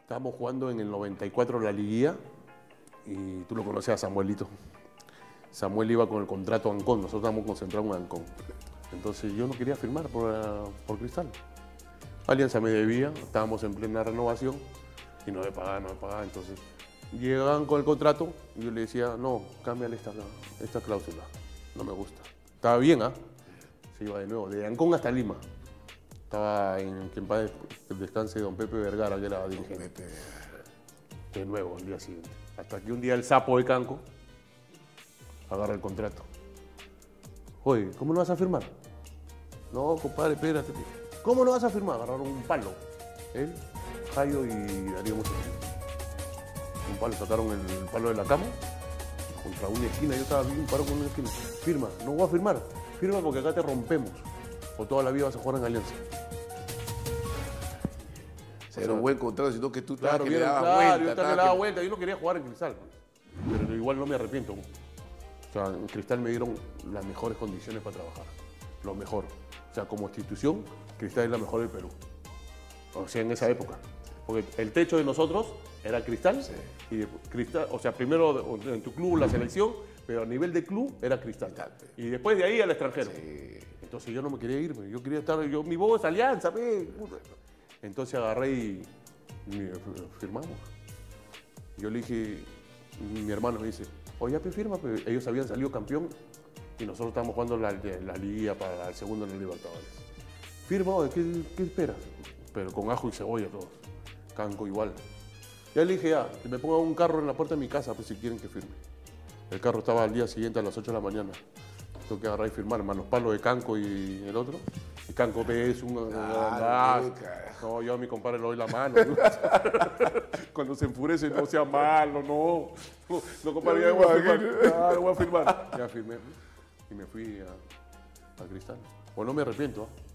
estábamos jugando en el 94 la liguilla y tú lo conoces a Samuelito. Samuel iba con el contrato Ancón, nosotros estábamos concentrados en Ancón. Entonces yo no quería firmar por, eh, por Cristal. Alianza me debía, estábamos en plena renovación y no me pagaba, no me pagaba. Entonces llegaban con el contrato y yo le decía, no, cámbiale esta, esta cláusula, no me gusta. Estaba bien, ¿ah? Se iba de nuevo, de Ancón hasta Lima. Estaba en que en paz des- descanse don Pepe Vergara, que era dirigente. De nuevo, el día siguiente. Hasta que un día el sapo de Canco agarra el contrato. Oye, ¿cómo no vas a firmar? No, compadre, espérate. ¿Cómo no vas a firmar? Agarraron un palo. Él, Jairo y Darío Musa. Un palo, sacaron el palo de la cama contra una esquina. Yo estaba bien parado con una esquina. Firma, no voy a firmar. Firma porque acá te rompemos. O toda la vida vas a jugar en Alianza. O sea, era un buen contrato, sino que tú Claro, que le vieron, dabas claro, vuelta. yo le daba vuelta. Yo no quería jugar en Cristal. pues. Pero igual no me arrepiento. O sea, en Cristal me dieron las mejores condiciones para trabajar. Lo mejor. O sea, como institución, Cristal es la mejor del Perú. O sea, en esa época. Porque el techo de nosotros era Cristal. Y de- Cristal, o sea, primero en tu club la selección, pero a nivel de club era Cristal. Y después de ahí al extranjero. Entonces yo no me quería irme. Yo quería estar, yo, mi voz alianza, puta. Entonces agarré y, y firmamos. Yo le dije, mi hermano me dice, oye, pe, firma, pe". ellos habían salido campeón y nosotros estábamos jugando la, la liga para el segundo en el Libertadores. Firma, ¿qué, qué esperas? Pero con ajo y cebolla todos. Canco igual. Ya le dije, ya, que me pongan un carro en la puerta de mi casa, pues si quieren que firme. El carro estaba al día siguiente a las 8 de la mañana. Tengo que agarrar y firmar, hermano. Palos de Canco y el otro. Y Canco es un... Ah, ah, no, yo a mi compadre le doy la mano. ¿no? Cuando se enfurece, no sea malo, no. No, no compadre, ya voy a firmar. Voy a firmar. Ya firmé. Y me fui a, a Cristal. O no me arrepiento. ¿ah?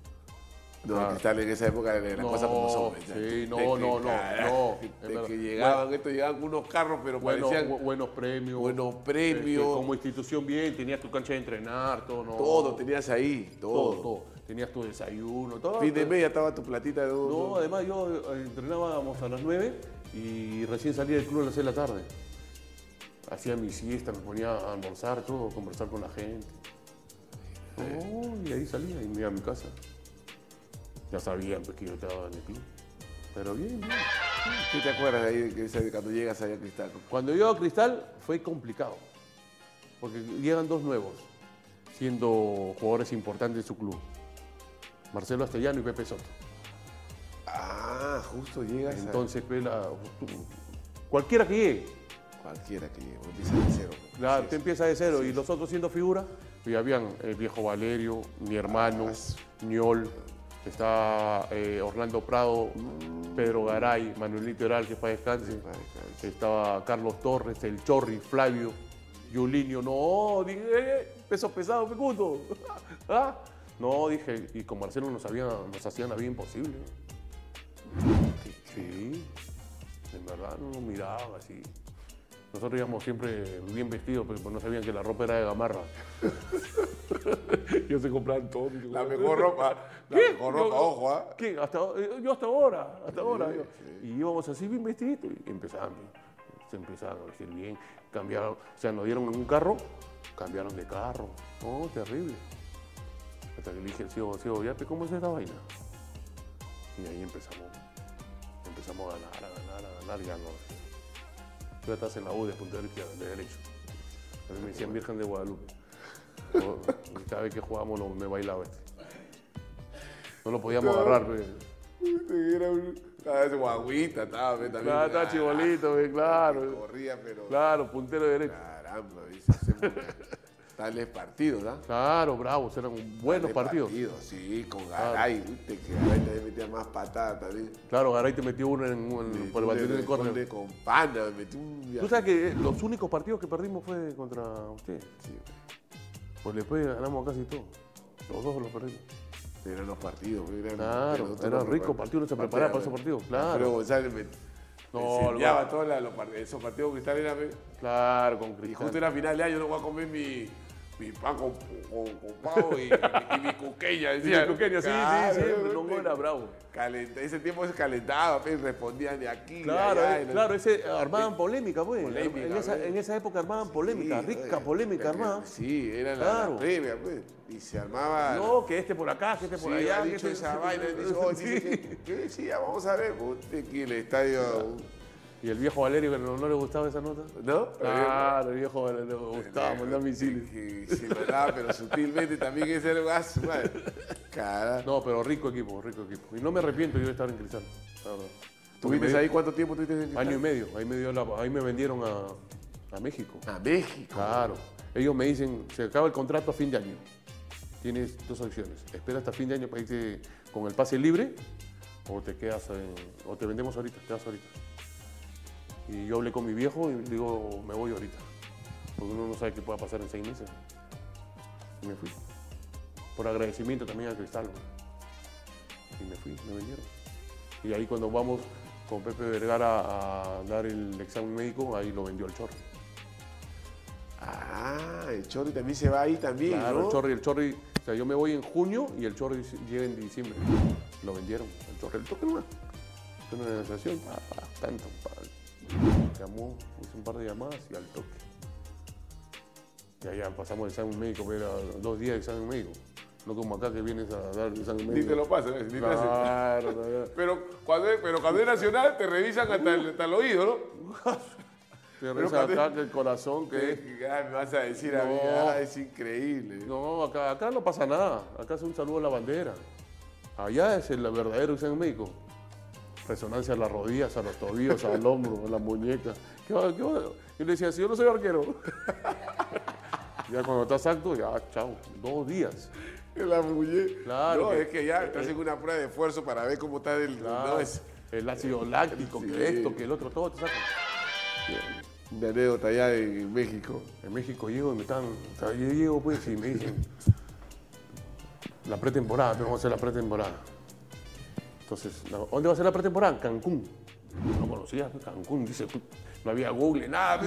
No, Ah. Cristal en esa época de las No, cosas como son. sí, no, que, no, no, De que llegaban, estos llegaban unos carros, pero Bueno, parecían buenos premios. buenos premios. Este, como institución bien, tenías tu cancha de entrenar, todo, ¿no? todo, tenías ahí, todo. todo, todo. Tenías tu desayuno, todo. Fin de media estaba tu platita de dos. No, además yo eh, entrenábamos a las 9 y recién salía del club a las 6 de la tarde. Hacía mi siesta, me ponía a almorzar, todo, conversar con la gente. No, y ahí salía y me iba a mi casa. Ya sabían pues, que yo estaba en el club. Pero bien, bien. ¿Qué te acuerdas de ahí de cuando llegas allá a Cristal? Cuando yo a Cristal fue complicado, porque llegan dos nuevos, siendo jugadores importantes de su club. Marcelo Astellano y Pepe Soto. Ah, justo llegas a Entonces, pues, la- cualquiera que llegue, cualquiera que llegue, empieza de cero. Claro, Sí, te empieza de cero y los otros siendo figura, y habían el viejo Valerio, mi hermano, Ñol, está eh, Orlando Prado, Pedro Garay, Manuelito Heral, que para descanse, para descanse. estaba Carlos Torres, el Chorri, Flavio, Yulinio, no, dije, eh, peso pesado, Fecundo. ¿Ah? No, dije, y con Marcelo nos, había, nos hacían la vida imposible. Sí, en verdad no nos miraban así. Nosotros íbamos siempre bien vestidos, pero pues no sabían que la ropa era de gamarra. Ellos se compraban todo. La mejor ropa, la ¿Qué? mejor ropa, Yo- ojo, ¿ah? ¿Qué? Hasta, eh, yo hasta ahora, hasta ahora. yo. Y íbamos así bien vestiditos y empezaban, se empezaban a vestir bien, cambiaron, o sea, nos dieron un carro, cambiaron de carro. No, terrible. Hasta que le dije, sigo, sigo, ya, ¿cómo es esta vaina? Y ahí empezamos, empezamos a ganar, a ganar, a ganar, ya no. Tú ya estás en la U de puntero de derecho. A mí me decían Virgen de Guadalupe. Cada vez que jugábamos me bailaba este. No lo podíamos agarrar, pues. Era un. Ese guaguita, estaba ve, también. Claro, estaba chibolito, ve, claro. Corría, pero. Claro, puntero derecho. Caramba, dice. Tales partidos, ¿ah? Claro, bravos, eran buenos Tales partidos. Sí, con Garay, viste, que Garay también metía más patadas también. Claro, Garay te metió uno en, en- por el batir del córner. Con pana, me metí un Tú sabes que los únicos partidos que perdimos fue contra usted. Sí, Pues después ganamos casi todo. Los dos los perdimos. Eran los partidos. Eran, Claro, nosotros era nos rico preparamos. partido, uno se preparaba para esos partidos, claro. Pero González me, No, enseñaba todos los part- esos partidos que estaban era, Claro, con Y Cristal. justo era final de año, no voy a comer mi, mi pan con, con, con pavo y, y mi cuqueña. Sí, Decía, Cuqueño, sí, Claro, sí, sí, ¿no? el Longo era bravo. Calenta- ese tiempo se calentaba, pues, respondían de aquí. de Claro, allá, eh, y no- claro, ese armaban polémica, pues. Polémica, en, esa, pues. en esa época armaban polémica, Sí, rica oye, polémica eh, armaban. Sí, era la, Claro. la previa, pues. Y se armaba. No, que este por acá, que este Sí, por allá. ha que dicho este- esa vaina, dice, oh, dice que, que sí, ya vamos a ver, aquí el estadio. Y el viejo Valerio que no, no le gustaba esa nota. ¿No? Claro, el viejo Valerio le gustaba mandar misiles. Que se mandaba, pero sutilmente también ese era su madre. Cara. No, pero rico equipo, rico equipo. Y no me arrepiento yo de estar en Cristal. ¿Tuviste ahí cuánto tiempo tuviste en Cristal? Año y medio. Ahí me, dio la- ahí me vendieron a, a México. A México. Claro. Ellos me dicen, se acaba el contrato a fin de año. Tienes dos opciones. Espera hasta fin de año para irte con el pase libre o te quedas en- o te vendemos ahorita, te vas ahorita. Y yo hablé con mi viejo y le digo, me voy ahorita. Porque uno no sabe qué pueda pasar en seis meses. Y me fui. Por agradecimiento también a Cristal. Y me fui, me vendieron. Y ahí cuando vamos con Pepe Vergara a dar el examen médico, ahí lo vendió el chorro. Ah, el Chorri también se va ahí también, Claro, ¿no? el Chorri, el Chorri, o sea, yo me voy en junio y el Chorri llega en diciembre. Lo vendieron, el Chorri, el. Fue una negociación, pa, pa, tanto, pa. Llamó, hizo un par de llamadas y al toque. Y allá pasamos el examen médico, era dos días de examen médico. No como acá que vienes a dar el examen Ni médico. te lo pasan, ¿eh? ni te hacen. Claro, claro. Pero cuando, es, pero cuando es nacional te revisan hasta el, hasta el oído, ¿no? Te cuando- acá que el corazón, que es Ah, me vas a decir a mí, No. ah, es increíble. No, acá, acá no pasa nada. Acá es un saludo a la bandera. Allá es el verdadero examen médico. Resonancia a las rodillas, a los tobillos, al hombro, a la muñeca. ¿Qué? Yo le decía, si yo no soy arquero. ya cuando estás acto, ya, chao. Dos días. La muñeca. Claro No, que- es que ya estás en una prueba de esfuerzo para ver cómo está el. Claro. No, es El ácido láctico, Sí. que esto, que el otro, todo te sacan. una anécdota allá en México. En México llego y me están. o sea, yo llego pues y me dicen. La pretemporada, vamos a hacer la pretemporada. Entonces, ¿dónde va a ser la pretemporada? Cancún. No conocía Cancún, dice, no había Google, nada.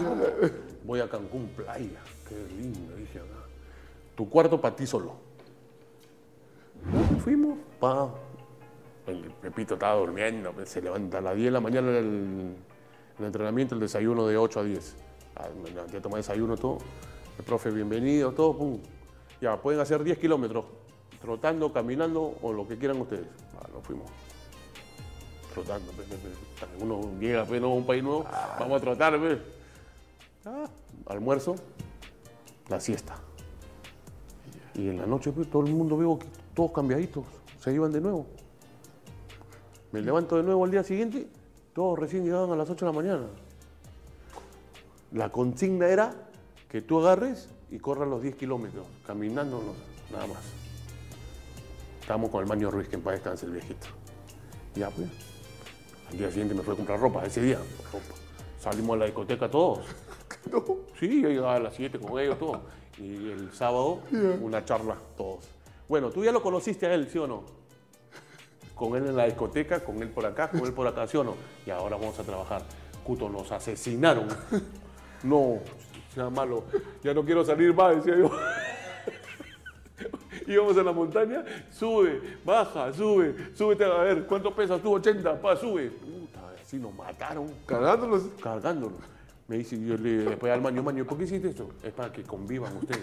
Voy a Cancún, playa. Qué lindo, dije acá. Tu cuarto para ti solo. Fuimos, pa. El Pepito estaba durmiendo, pues, se levanta a las 10 de la mañana el, el entrenamiento, el desayuno de 8 a 10. Ah, me levanté tomar desayuno, todo. El profe, bienvenido, todo, pum. Ya, pueden hacer 10 kilómetros, trotando, caminando o lo que quieran ustedes. Ah, nos fuimos. Trotando, uno llega a un país nuevo, vamos a trotar. Ah, almuerzo, la siesta. Y en la noche, pues, todo el mundo veo que todos cambiaditos, se iban de nuevo. Me levanto de nuevo al día siguiente, todos recién llegaban a las 8 de la mañana. La consigna era que tú agarres y corras los 10 kilómetros, caminando no- nada más. Estábamos con el Maño Ruiz, que en paz descanse el viejito. Ya pues, al día siguiente me fui a comprar ropa, ese día, ropa. Salimos a la discoteca todos. Sí, yo llegaba a las 7 con ellos, todos. Y el sábado, una charla, todos. Bueno, tú ya lo conociste a él, ¿sí o no? Con él en la discoteca, con él por acá, con él por acá, ¿sí o no? Y ahora vamos a trabajar. Cuto, nos asesinaron. No, sea malo. Ya no quiero salir más, decía yo. Íbamos a la montaña, sube, baja, sube, súbete a ver, ¿cuánto pesas tú? 80, pa, sube. Puta, así nos mataron Cargándolos. cargándolo. Me dice, yo le después al maño, maño, ¿por qué hiciste esto? Es para que convivan ustedes.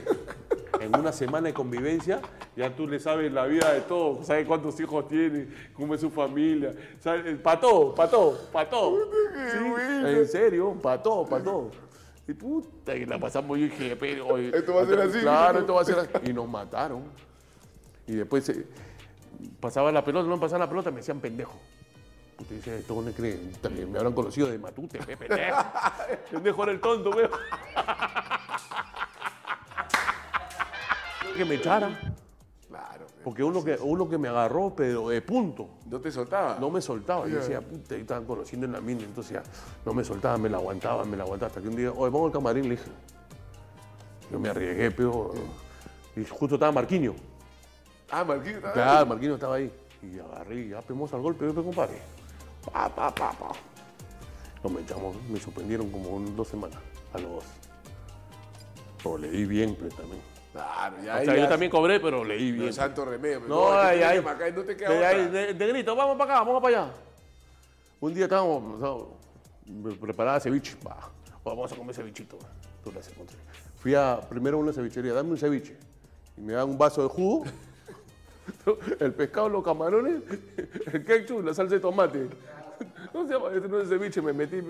En una semana de convivencia, ya tú le sabes la vida de todo, sabes cuántos hijos tiene, cómo es su familia, sabes, para todo, para todo, para todo. Sí, en serio, para todo, para todo. Y puta, y la pasamos, yo dije, pero... Esto va a ser así, Claro, esto va a ser así. Y nos mataron. Y después eh, pasaba la pelota, no pasaba la pelota, me decían pendejo. Puta, dice, esto no creen, me habrán conocido de Matute, pe, pendejo. pendejo era el tonto, veo. que me echara. Claro. Porque uno que, uno que me agarró, pero de punto. No te soltaba. No me soltaba. Yo decía, puta, y estaban conociendo en la mina. Entonces ya, no me soltaba, me la aguantaba, me la aguantaba. Hasta que un día, oye, vamos al camarín, le dije. Yo me arriesgué, pero Y justo estaba Marquinho. Ah, Marquinhos. estaba Claro, ahí. Marquinhos estaba ahí. Y agarré y ya pegamos al golpe, pe, compadre. Pa, pa, pa, pa. Nos metamos, me suspendieron como un- dos semanas a los dos. Pero leí bien, pero también. Claro, ya O sea, yo también cobré, pero leí bien. Pero santo remedio. No, es que ahí, tú ahí. vienes para acá y no te queda otra. de- de grito, vamos para acá, vamos para allá. Un día estábamos, no, me preparaba ceviche. Va, vamos a comer cevichito. Tú con ceviche. Fui a primero a una cevichería, dame un ceviche. Y me dan un vaso de jugo, el pescado, los camarones, el ketchup, la salsa de tomate. No se llama, este no es ceviche, me metí,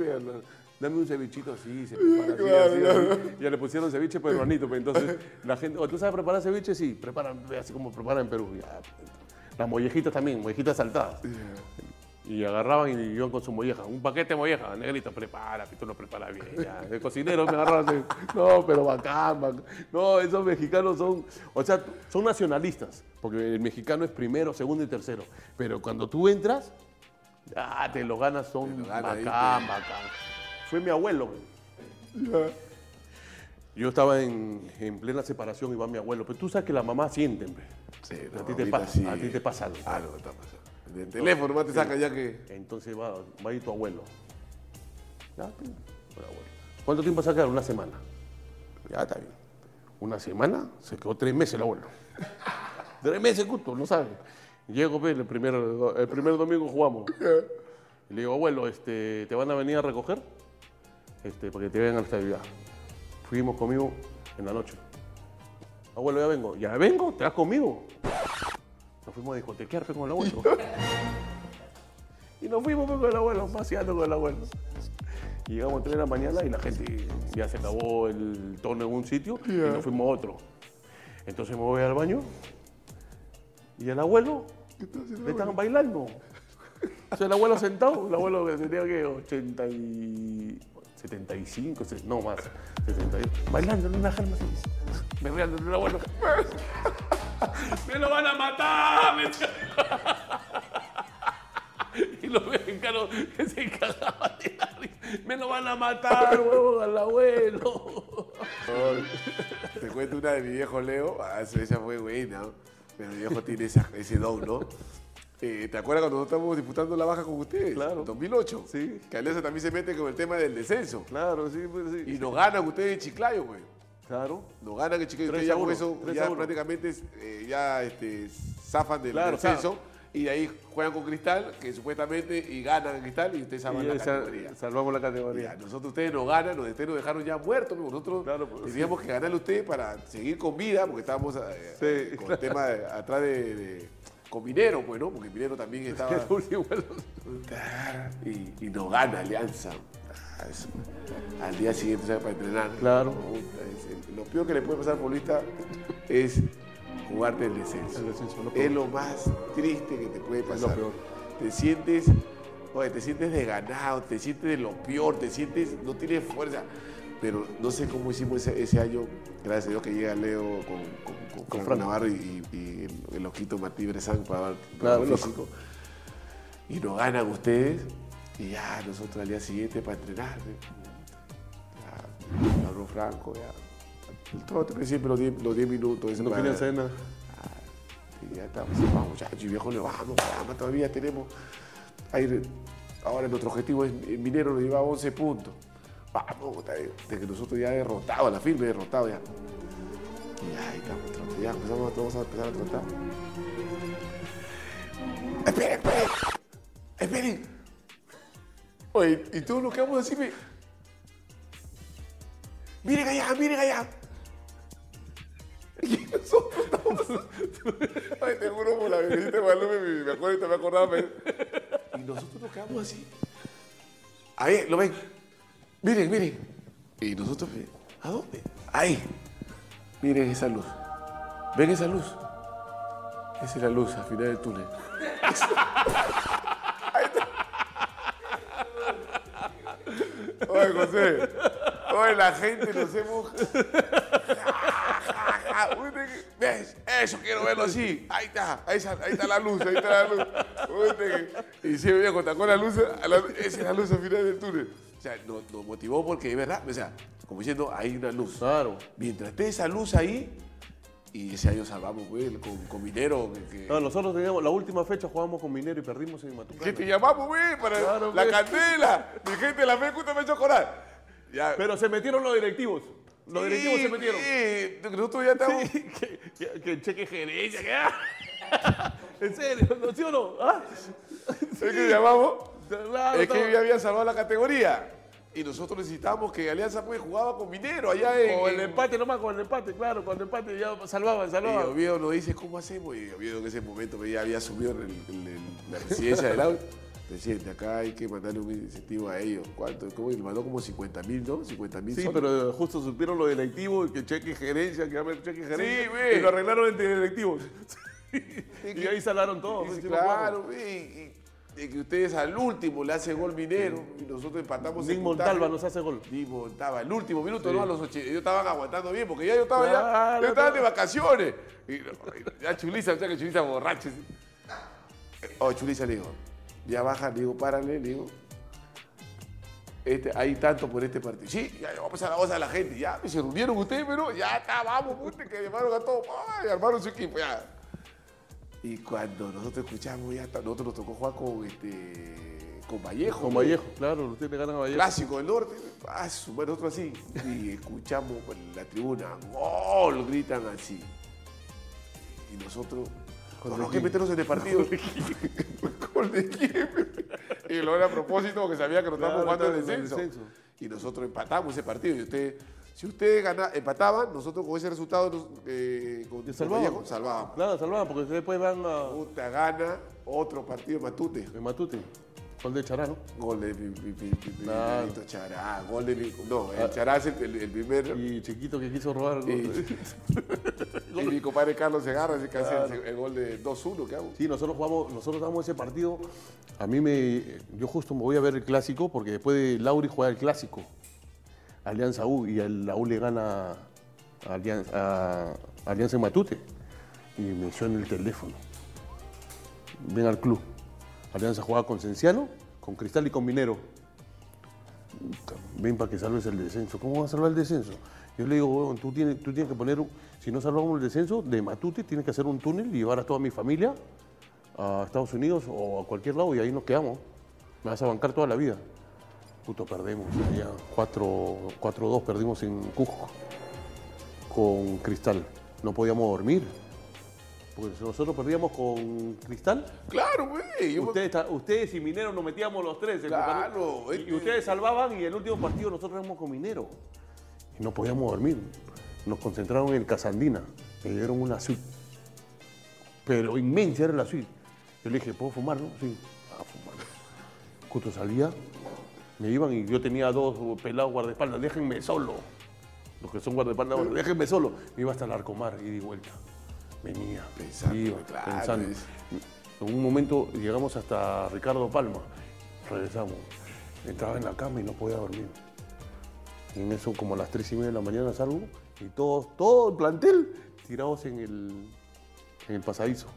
dame un cevichito así, se prepara así, así, así. Ya le pusieron ceviche peruanito, pues entonces la gente, "Oh, ¿tú sabes preparar ceviche? Sí, preparan, así como preparan en Perú. Ya, las mollejitas también, mollejitas saltadas. Y agarraban y iban con su molleja. Un paquete de molleja, negrito, prepara, tú lo preparas bien. Ya. El cocinero me agarraba así. No, pero bacán, bacán. No, esos mexicanos son, o sea, son nacionalistas. Porque el mexicano es primero, segundo y tercero. Pero cuando tú entras, te lo ganas, son ganas ahí, bacán, bacán. Fue mi abuelo. Yo estaba en, en plena separación y va mi abuelo. Pero tú sabes que la mamá siente, pe. Sí, a, ti te pasa, sí. a ti te pasa algo. Algo está pasando. Del teléfono más te sacan ya que. Entonces va, va a ir tu abuelo. Ya, el abuelo. ¿Cuánto tiempo vas a quedar? Una semana. Ya está bien. Una semana, se quedó tres meses el abuelo. tres meses justo, no sabe. Llego, pues, el primer, el primer domingo jugamos. Y le digo, abuelo, este, ¿te van a venir a recoger? Este, para que te vean al estadio ya. Fuimos conmigo en la noche. Abuelo, ya vengo. ¿Ya vengo? ¿Te vas conmigo? Nos fuimos a discotequear con el abuelo. y nos fuimos con el abuelo, paseando con el abuelo. Y llegamos a 3 de la mañana y la gente ya se acabó el tono en un sitio y nos fuimos a otro. Entonces me voy al baño y el abuelo le estaban bailando. O sea, el abuelo sentado, el abuelo que tenía que 80 y 75, se- no más, 70 y- bailando en una así. Me riendo el abuelo. ¡Me lo van a matar! Y los mexicanos que se cagaban de. ¡Me lo van a matar, huevón, al abuelo! Te cuento una de mi viejo Leo. Ah, esa fue buena. Pero mi viejo tiene esa- ese don, ¿no? Eh, ¿Te acuerdas cuando nosotros estábamos disputando la baja con ustedes? Claro. En 2008. Sí. Que Alianza también se mete con el tema del descenso. Claro, sí, pues sí. Y nos ganan ustedes en Chiclayo, güey. Claro. Nos ganan en Chiclayo. Ustedes ya con eso ya prácticamente eh, ya este, zafan del Claro, descenso. Y de ahí juegan con Cristal, que supuestamente, y ganan en Cristal, y ustedes salvan Y la categoría. salvamos la Ya, categoría. nosotros ustedes nos ganan, nos, ustedes nos dejaron ya muertos, pero nosotros Claro, pues, teníamos que ganarle a ustedes para seguir con vida, porque estábamos eh, Sí. con el tema de- atrás de, de- con Minero, pues, ¿no? Porque Minero también estaba y, y nos gana Alianza. Ah. Al día siguiente sale para entrenar. Claro. No, es- Lo peor que le puede pasar al futbolista es jugarte el descenso. El descenso, lo es lo más triste que te puede pasar. peor. Te sientes, oye, te sientes desganado, te sientes de lo peor, te sientes, no tienes fuerza. Pero no sé cómo hicimos ese, ese año, gracias a Dios que llega Leo con, con. Navarro y, y- y el loquito Martí Bresán para, para Claro, físico. Y nos ganan ustedes y ya nosotros al día siguiente para entrenar. Ya, habló Franco, ya. El trote, siempre los 10 los 10 minutos. No querían cena. y ya estamos, vamos muchachos, y viejo le vamos, vamos, todavía tenemos. ahí, ahora nuestro objetivo es, el minero nos lleva 11 puntos. Vamos, de que nosotros ya derrotados, la firme derrotado ya. Y ahí estamos, ya empezamos, vamos a empezar a trotar. Esperen, esperen, esperen. Oye, y todos nos quedamos así, ve. Miren allá, miren allá. Y nosotros estamos. Ay, te juro por la de Guadalupe, me, me acuerdo, me acordaba. me- Y nosotros nos quedamos así. Ahí, lo ven. Miren, miren. Y nosotros, ¿a dónde? Ahí. Miren esa luz. ¿Ven esa luz? Esa es la luz al final del túnel. Ahí está. Oye, José. Oye, la gente nos hemos. ¿Ves? Eso quiero verlo así. Ahí está, ahí está, ahí está la luz, ahí está la luz. Y si me viejo, con la luz, a esa es la luz al final del túnel. Sea, nos, nos motivó porque es verdad, o sea, como diciendo, hay una luz. Claro. Mientras esté esa luz ahí, Y ese año salvamos, güey, con, con Minero. que- que- No, nosotros teníamos, la última fecha jugamos con Minero y perdimos en Matucana. que te llamamos, güey, para Claro, la güey. candela. Mi gente la fe justo me ha hecho corar. Ya. Pero se metieron los directivos. Los directivos se metieron. Sí, nosotros ya estamos. que, que, que cheque gerencia, que ¿En serio? ¿No, ¿Sí o no? ¿Ah? Es que llamamos. Claro, Es que estaba- ya había salvado la categoría. Y nosotros necesitábamos que Alianza pues jugaba con Minero allá en. Con el empate nomás, con el empate, claro, con el empate ya salvaban, Y salvaban. Oviedo nos dice, ¿cómo hacemos? Y Oviedo en ese momento ya había asumido el- el- el- la residencia del auto. Presidente, acá hay que mandarle un incentivo a ellos. ¿Cuánto? ¿Cómo? Le mandó como 50 mil, ¿no? 50 mil Sí, pero justo supieron los directivos, que cheque gerencia, que haber cheque gerencia. güey. Y lo arreglaron entre directivos. y ahí salaron sí acuerdo. claro, y, y- y que ustedes al último le hacen gol minero y nosotros empatamos en Montalva nos hace gol. Nick Montalva, el último minuto, ¿no? A los 80. Ellos estaban aguantando bien porque ya yo estaba Claro, ya, yo estaba de vacaciones. Y, y ya Chuliza, o sea que Chuliza borracho. Oh, Chuliza le digo, ya baja, le digo, párale, le digo. Este, hay tanto por este partido. Sí, ya, vamos a la voz a la gente. Ya, se reunieron ustedes, pero ya está, vamos, que llamaron a todos. Ay, armaron su equipo, ya. Y cuando nosotros escuchamos, ya está, nosotros nos tocó jugar con, este, con Vallejo. Con ¿no? Vallejo, claro, usted le ganan a Vallejo. Clásico del norte. Ah, su madre, nosotros así. Y escuchamos por la tribuna, gol, gritan así. Y nosotros, ¿Gol no, de no, que meternos en el partido. ¿Gol de quién? Y lo era a propósito porque sabía que nos estábamos Claro, jugando el claro, el descenso. descenso. Y nosotros empatamos ese partido. Y usted, si ustedes gana- empataban, nosotros con ese resultado nos- eh, con. Vallejo, salvábamos. Claro, salvaban, porque después van a. Puta, gana otro partido Matute. En Matute. Gol de Chará, ¿no? Gol de Claro. Chará. Gol de no, el Ah. Chará es el, el- el primer. Y chiquito que quiso robar. ¿no? Y, y mi compadre Carlos Segarra ese que hace el, el gol de 2-1 que hago. Sí, nosotros jugamos, nosotros damos ese partido. A mí me. Yo justo me voy a ver el clásico porque después de Lauri juega el clásico. Alianza U y el, la U le gana Alianza, a Alianza Matute. Y me suena el teléfono. Ven al club. Alianza juega con Cenciano, con Cristal y con Minero. Ven para que salves el descenso. ¿Cómo vas a salvar el descenso? Yo le digo, huevón, tú tienes, tú tienes que poner, si no salvamos el descenso, de Matute tienes que hacer un túnel y llevar a toda mi familia a Estados Unidos o a cualquier lado y ahí nos quedamos. Me vas a bancar toda la vida. Puto, perdemos. Ya 4 4-2 perdimos en Cusco con Cristal. No podíamos dormir. Porque si nosotros perdíamos con Cristal, Claro, güey. me- ustedes, ustedes y Minero nos metíamos los tres. en el Claro, partido. Y, este- y ustedes salvaban y el último partido nosotros éramos con Minero. Y no podíamos dormir. Nos concentraron en el Casandina. Me dieron una suite. Pero inmensa era la suite. Yo le dije, ¿puedo fumar? No? Sí. A fumar. Justo salía, me iban y yo tenía dos pelados guardaespaldas. Déjenme solo. Los que son guardaespaldas, déjenme solo. Me iba hasta el Arcomar y di vuelta. Venía, Pensando, iba, claro, pensando. es- En un momento llegamos hasta Ricardo Palma. Regresamos. Entraba en la cama y no podía dormir. Y en eso, como a las tres y media de la mañana salgo y todos, todo el plantel tirados en el, en el pasadizo.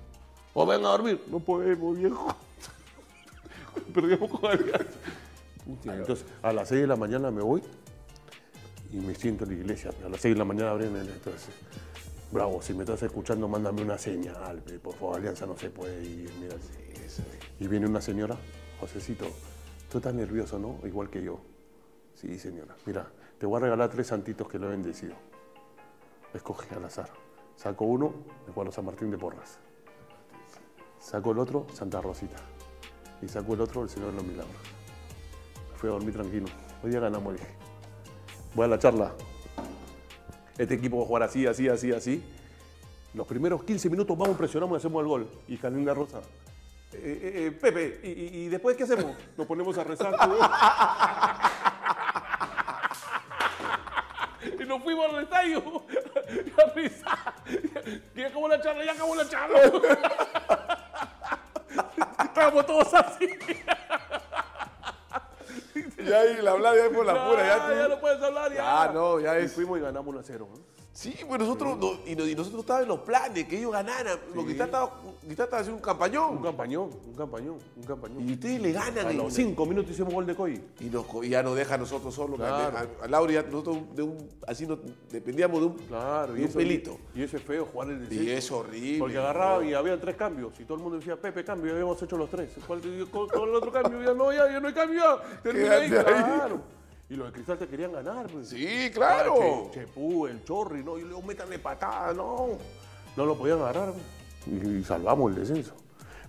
O ven a dormir. No podemos, viejo. Perdimos con Alianza. Puta, Entonces, a las 6 de la mañana me voy y me siento en la iglesia. A las 6 de la mañana abren el. Entonces, bravo, si me estás escuchando, mándame una señal. Por favor, Alianza no se puede ir. Mira, y viene una señora, Josecito, tú estás nervioso, ¿no? Igual que yo. Sí, señora. Mira, te voy a regalar tres santitos que lo he bendecido. Escoge al azar. Saco uno, el cuadro San Martín de Porras. Saco el otro, Santa Rosita. Y saco el otro, el Señor de los Milagros. Fui a dormir tranquilo. Hoy día ganamos, dije. Voy a la charla. Este equipo va a jugar así, así, así, así. Los primeros 15 minutos vamos, presionamos y hacemos el gol. Y Canela Rosa. "Eh, eh, eh, Pepe, ¿y, y- y después qué hacemos? Nos ponemos a rezar. y nos fuimos al estadio a rezar. Ya acabó la charla, ya acabó la charla. Estábamos todos así. Ya ahí la hablada ya es por la pura. Ya, Ah, tú- ya no puedes hablar, ya. Ah, no, ya es. fuimos y ganamos 1 a 0. ¿no? Sí, pues nosotros, no- y, no- y nosotros estábamos en los planes, que ellos ganaran. Porque Cristal estaba, haciendo un campañón. Un campañón, un campañón, un campañón. Y ustedes le ganan. A los cinco minutos hicimos gol de Coy. Y, nos co- y ya nos deja a nosotros solos. Claro. A, a Laura ya nosotros de un, así nos, dependíamos de un, Claro, de y un eso, pelito. Y eso es feo jugar en el Y es horrible. Porque agarraba y había tres cambios. Y todo el mundo decía, Pepe, cambio, y habíamos hecho los tres. ¿Cuál, ¿Cuál, cuál el otro cambio? Ya no, ya, ya no hay cambio. ya. Termina ahí, ahí. Y los de Cristal te querían ganar. Pues. Sí, claro. Che- Chepú, el Chorri, ¿no? Y luego métanle patada, no. No lo podían agarrar. pues. Y, y salvamos el descenso.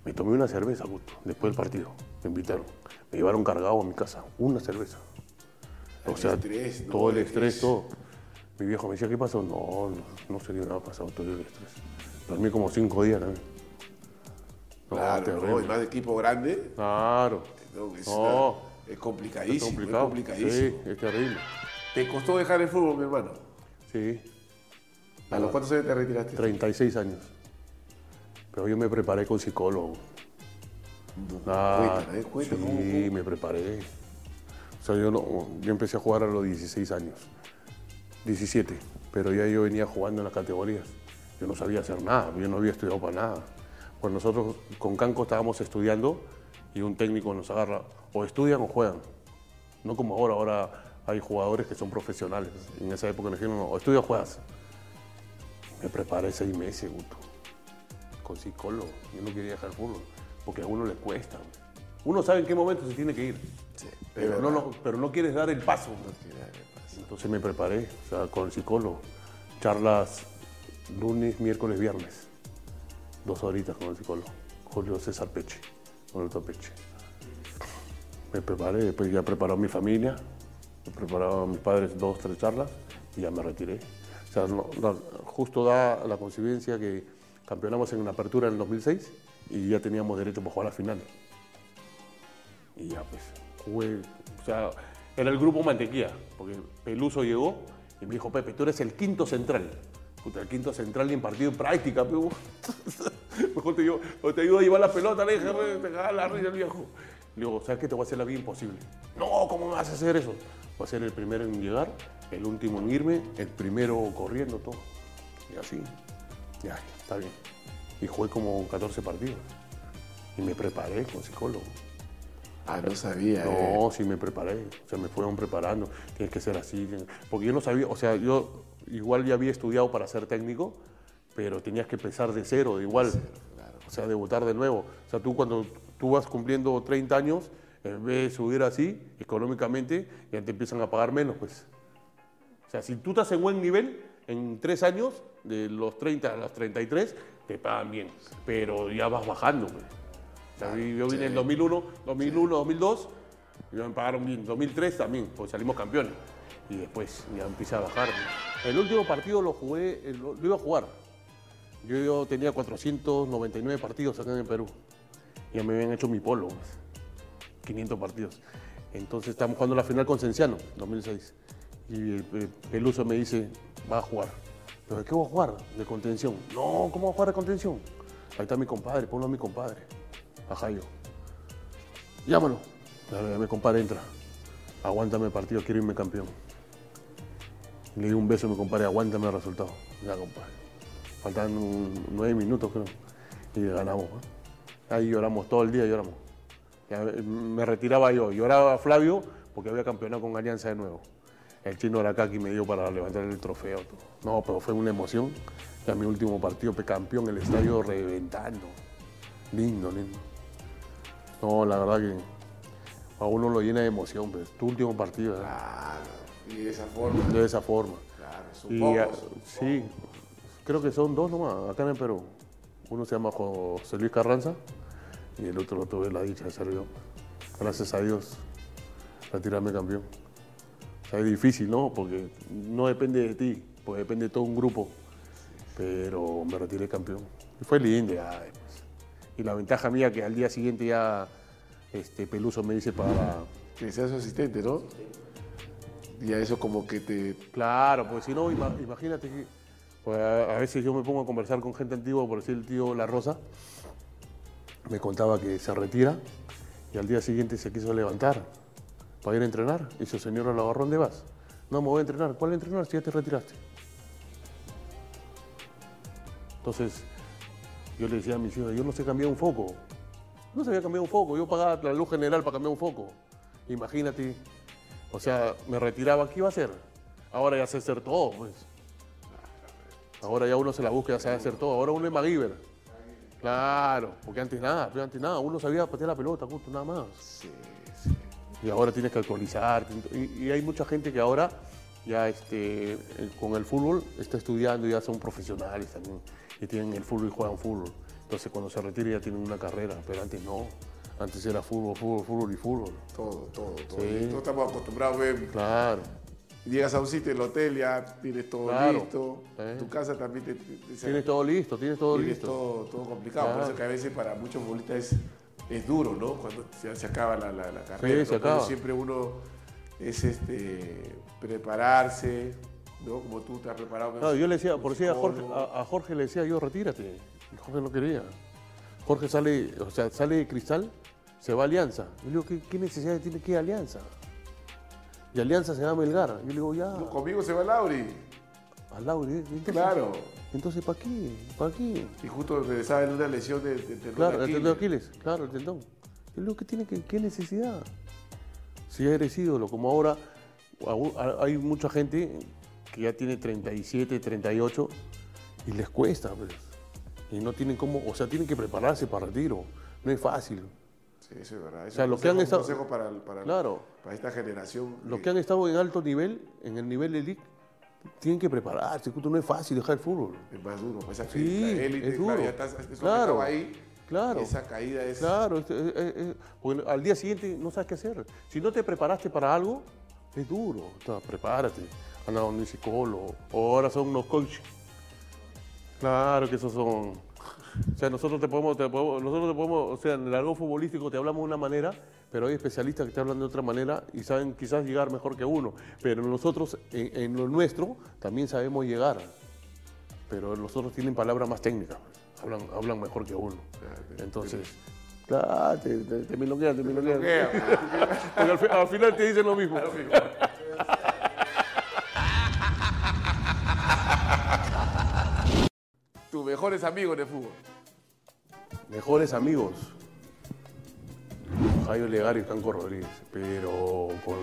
Me tomé una cerveza, Gusto, después del partido. Me invitaron. Me llevaron cargado a mi casa. Una cerveza. O El sea, estrés, todo el El estrés, todo. Mi viejo me decía, ¿qué pasó? No, no, qué me ha pasado todo el estrés. Dormí como cinco días también. No, Claro, no, y más de equipo grande. Claro. no, es, No. complicadísimo. Es complicadísimo. Sí, es terrible. ¿Te costó dejar el fútbol, mi hermano? Sí. ¿A los cuántos años te retiraste? 36 años. Pero yo me preparé con psicólogo. Ah, cuéntame, eh, cuéntame, sí, me preparé. O sea, yo, no, yo empecé a jugar a los 16 años. 17. Pero ya yo venía jugando en las categorías. Yo no sabía hacer nada, yo no había estudiado para nada. Pues nosotros con Canco estábamos estudiando y un técnico nos agarra, o estudian o juegan. No como ahora, ahora hay jugadores que son profesionales. En esa época nos dijeron, no, o estudias o juegas. Me preparé seis meses, Guto, con psicólogo. Yo no quería dejar el fútbol, porque a uno le cuesta. Uno sabe en qué momento se tiene que ir, Sí, pero no, no- pero no quieres dar el paso. Pasa. Entonces me preparé, o sea, con el psicólogo. Charlas lunes, miércoles, viernes. Dos horitas con el psicólogo. Julio César Peche, con el doctor Peche. Me preparé, después ya preparó mi familia, me prepararon a mis padres dos, tres charlas y ya me retiré. O sea, justo da la coincidencia que campeonamos en una apertura en el 2006 y ya teníamos derecho para jugar la final. Y ya pues, jugué, o sea, era el grupo Mantequilla, porque Peluso llegó y me dijo, Pepe, tú eres el quinto central. Puta, el quinto central ni en partido en práctica, pero mejor te, ayudo, o te ayudo a llevar la pelota, le dije, te cagaba la risa el viejo. Le digo, ¿sabes qué? Te voy a hacer la vida imposible. No, ¿cómo me vas a hacer eso? Voy a ser el primero en llegar, el último en irme, el primero corriendo, todo. Y así, ya, está bien. Y jugué como 14 partidos. Y me preparé con psicólogo. Ah, no sabía. eh. No, sí me preparé, o sea, me fueron preparando, tienes que ser así, porque yo no sabía, o sea, yo igual ya había estudiado para ser técnico, pero tenías que empezar de cero, de igual, o sea, debutar de nuevo. O sea, tú cuando tú vas cumpliendo 30 años, en vez de subir así, económicamente, ya te empiezan a pagar menos, pues. O sea, si tú estás en buen nivel, en tres años, de los 30 a los 33, te pagan bien, pero ya vas bajando, pues. O sea, yo vine en 2001, 2001, 2002, y me pagaron bien. 2003 también, pues salimos campeones. Y después ya empecé a bajar. El último partido lo jugué, eh, lo, iba a jugar. Yo, tenía 499 partidos acá en el Perú. Ya me habían hecho mi polo, pues. 500 partidos. Entonces estamos jugando la final con Cenciano, 2006. Y el Peluso me dice, va a jugar. ¿Pero de qué voy a jugar? De contención. No, ¿cómo voy a jugar de contención? Ahí está mi compadre, ponlo a mi compadre, a Jairo. Llámalo. Mi compadre entra. Aguántame el partido, quiero irme campeón. Le di un beso a mi compadre, aguántame el resultado. Ya, compadre. Faltan nueve minutos, creo. Y ganamos. Ahí lloramos, todo el día lloramos. Me retiraba yo, lloraba Flavio porque había campeonado con Alianza de nuevo. El chino Aracaki me dio para levantar el trofeo. No, pero fue una emoción. Ya mi último partido, pe campeón, el estadio reventando. Lindo, lindo. No, la verdad que a uno lo llena de emoción, pues. Tu último partido, ¿verdad? Y de esa forma. de esa forma. Claro, son Y, pocos. ah, sí, creo que son dos nomás, acá en el Perú. Uno se llama José Luis Carranza y el otro lo tuve la dicha de ser yo. Gracias a Dios, retirarme campeón. O sea, es difícil, ¿no? Porque no depende de ti, pues depende de todo un grupo. Pero me retiré campeón. Y fue lindo ya después. Y la ventaja mía que al día siguiente ya este, Peluso me dice para... Que sea su asistente, ¿no? Y eso como que te... Claro, porque si no, ima- imagínate que pues, a, veces yo me pongo a conversar con gente antigua, por decir el tío La Rosa, me contaba que se retira y al día siguiente se quiso levantar para ir a entrenar y su señora lo agarró, ¿dónde vas? No, me voy a entrenar. ¿Cuál entrenar si ya te retiraste? Entonces, yo le decía a mis hijos, yo no sé cambiar un foco. No sabía cambiar un foco, yo pagaba la luz general para cambiar un foco. Imagínate, o sea, me retiraba, ¿qué iba a hacer? Ahora ya sé hacer todo, pues. Ahora ya uno se la busca, ya sabe hacer todo. Ahora uno es MacGyver. Claro, porque antes nada, pero antes nada, uno sabía patear la pelota, justo, nada más. Y ahora tienes que actualizar. Y, y hay mucha gente que ahora ya este, eh, con el fútbol está estudiando y ya son profesionales también. Y tienen el fútbol y juegan fútbol. Entonces cuando se retira ya tienen una carrera, pero antes no. Antes era fútbol, fútbol, fútbol y fútbol. Todo, todo, todo. Sí. Nosotros estamos acostumbrados a ver. Claro. Llegas a un sitio, el hotel, ya tienes todo Claro. listo. Sí. Tu casa también te, te- te- Tienes todo listo, tienes todo tienes listo. todo, todo complicado. Por eso que a veces para muchos futbolistas es, es duro, ¿no? Cuando se, se acaba la, la- la carrera. se ¿no? Cuando acaba. Siempre uno es este, prepararse, ¿no? Como tú te has preparado. Claro, yo le decía, por decir a Jorge, psicólogo. a, a Jorge le decía yo, retírate. Jorge no quería. Jorge sale, o sea, sale de cristal, se va a Alianza. Yo le digo, ¿qué, qué necesidad tiene que ir a Alianza? Y Alianza se va a Melgar. Yo le digo, ya, No, Conmigo se va Lauri. al Lauri. ¿eh? Entonces, Claro. Entonces, ¿para qué? ¿Para qué? Y justo regresaba en una lesión de, de, de Claro, el tendón de Aquiles, claro, el tendón. Yo le digo, ¿qué, tiene que, ¿qué necesidad? Si ya eres ídolo, como ahora hay mucha gente que ya tiene 37, 38 y les cuesta, pues. Y no tienen cómo, o sea, tienen que prepararse para retiro. No es fácil. Eso es verdad. Eso sea, es un los que han consejo- estado- consejo para, para, Claro. para esta generación. Los que han estado en alto nivel, en el nivel elite, tienen que prepararse. No es fácil dejar el fútbol. Es más duro, pues, esa Sí, la élite, es claro, duro. ya estás, eso que Claro, ahí, claro. esa caída es... Claro, es- es- porque al día siguiente no sabes qué hacer. Si no te preparaste para algo, es duro. O sea, prepárate. Anda donde un psicólogo. O ahora son unos coaches. Claro que esos son. O sea, nosotros te podemos, te podemos- nosotros te podemos, o sea, en el largo futbolístico te hablamos de una manera, pero hay especialistas que te hablan de otra manera y saben quizás llegar mejor que uno. Pero nosotros, en, en lo nuestro, también sabemos llegar. Pero los otros tienen palabras más técnicas, hablan, hablan mejor que uno. Entonces, claro, te, te, te milonguean, te. Porque al, al final te dicen lo mismo. Tus mejores amigos de fútbol. Mejores amigos. Jairo Legar y Franco Rodríguez. Pero con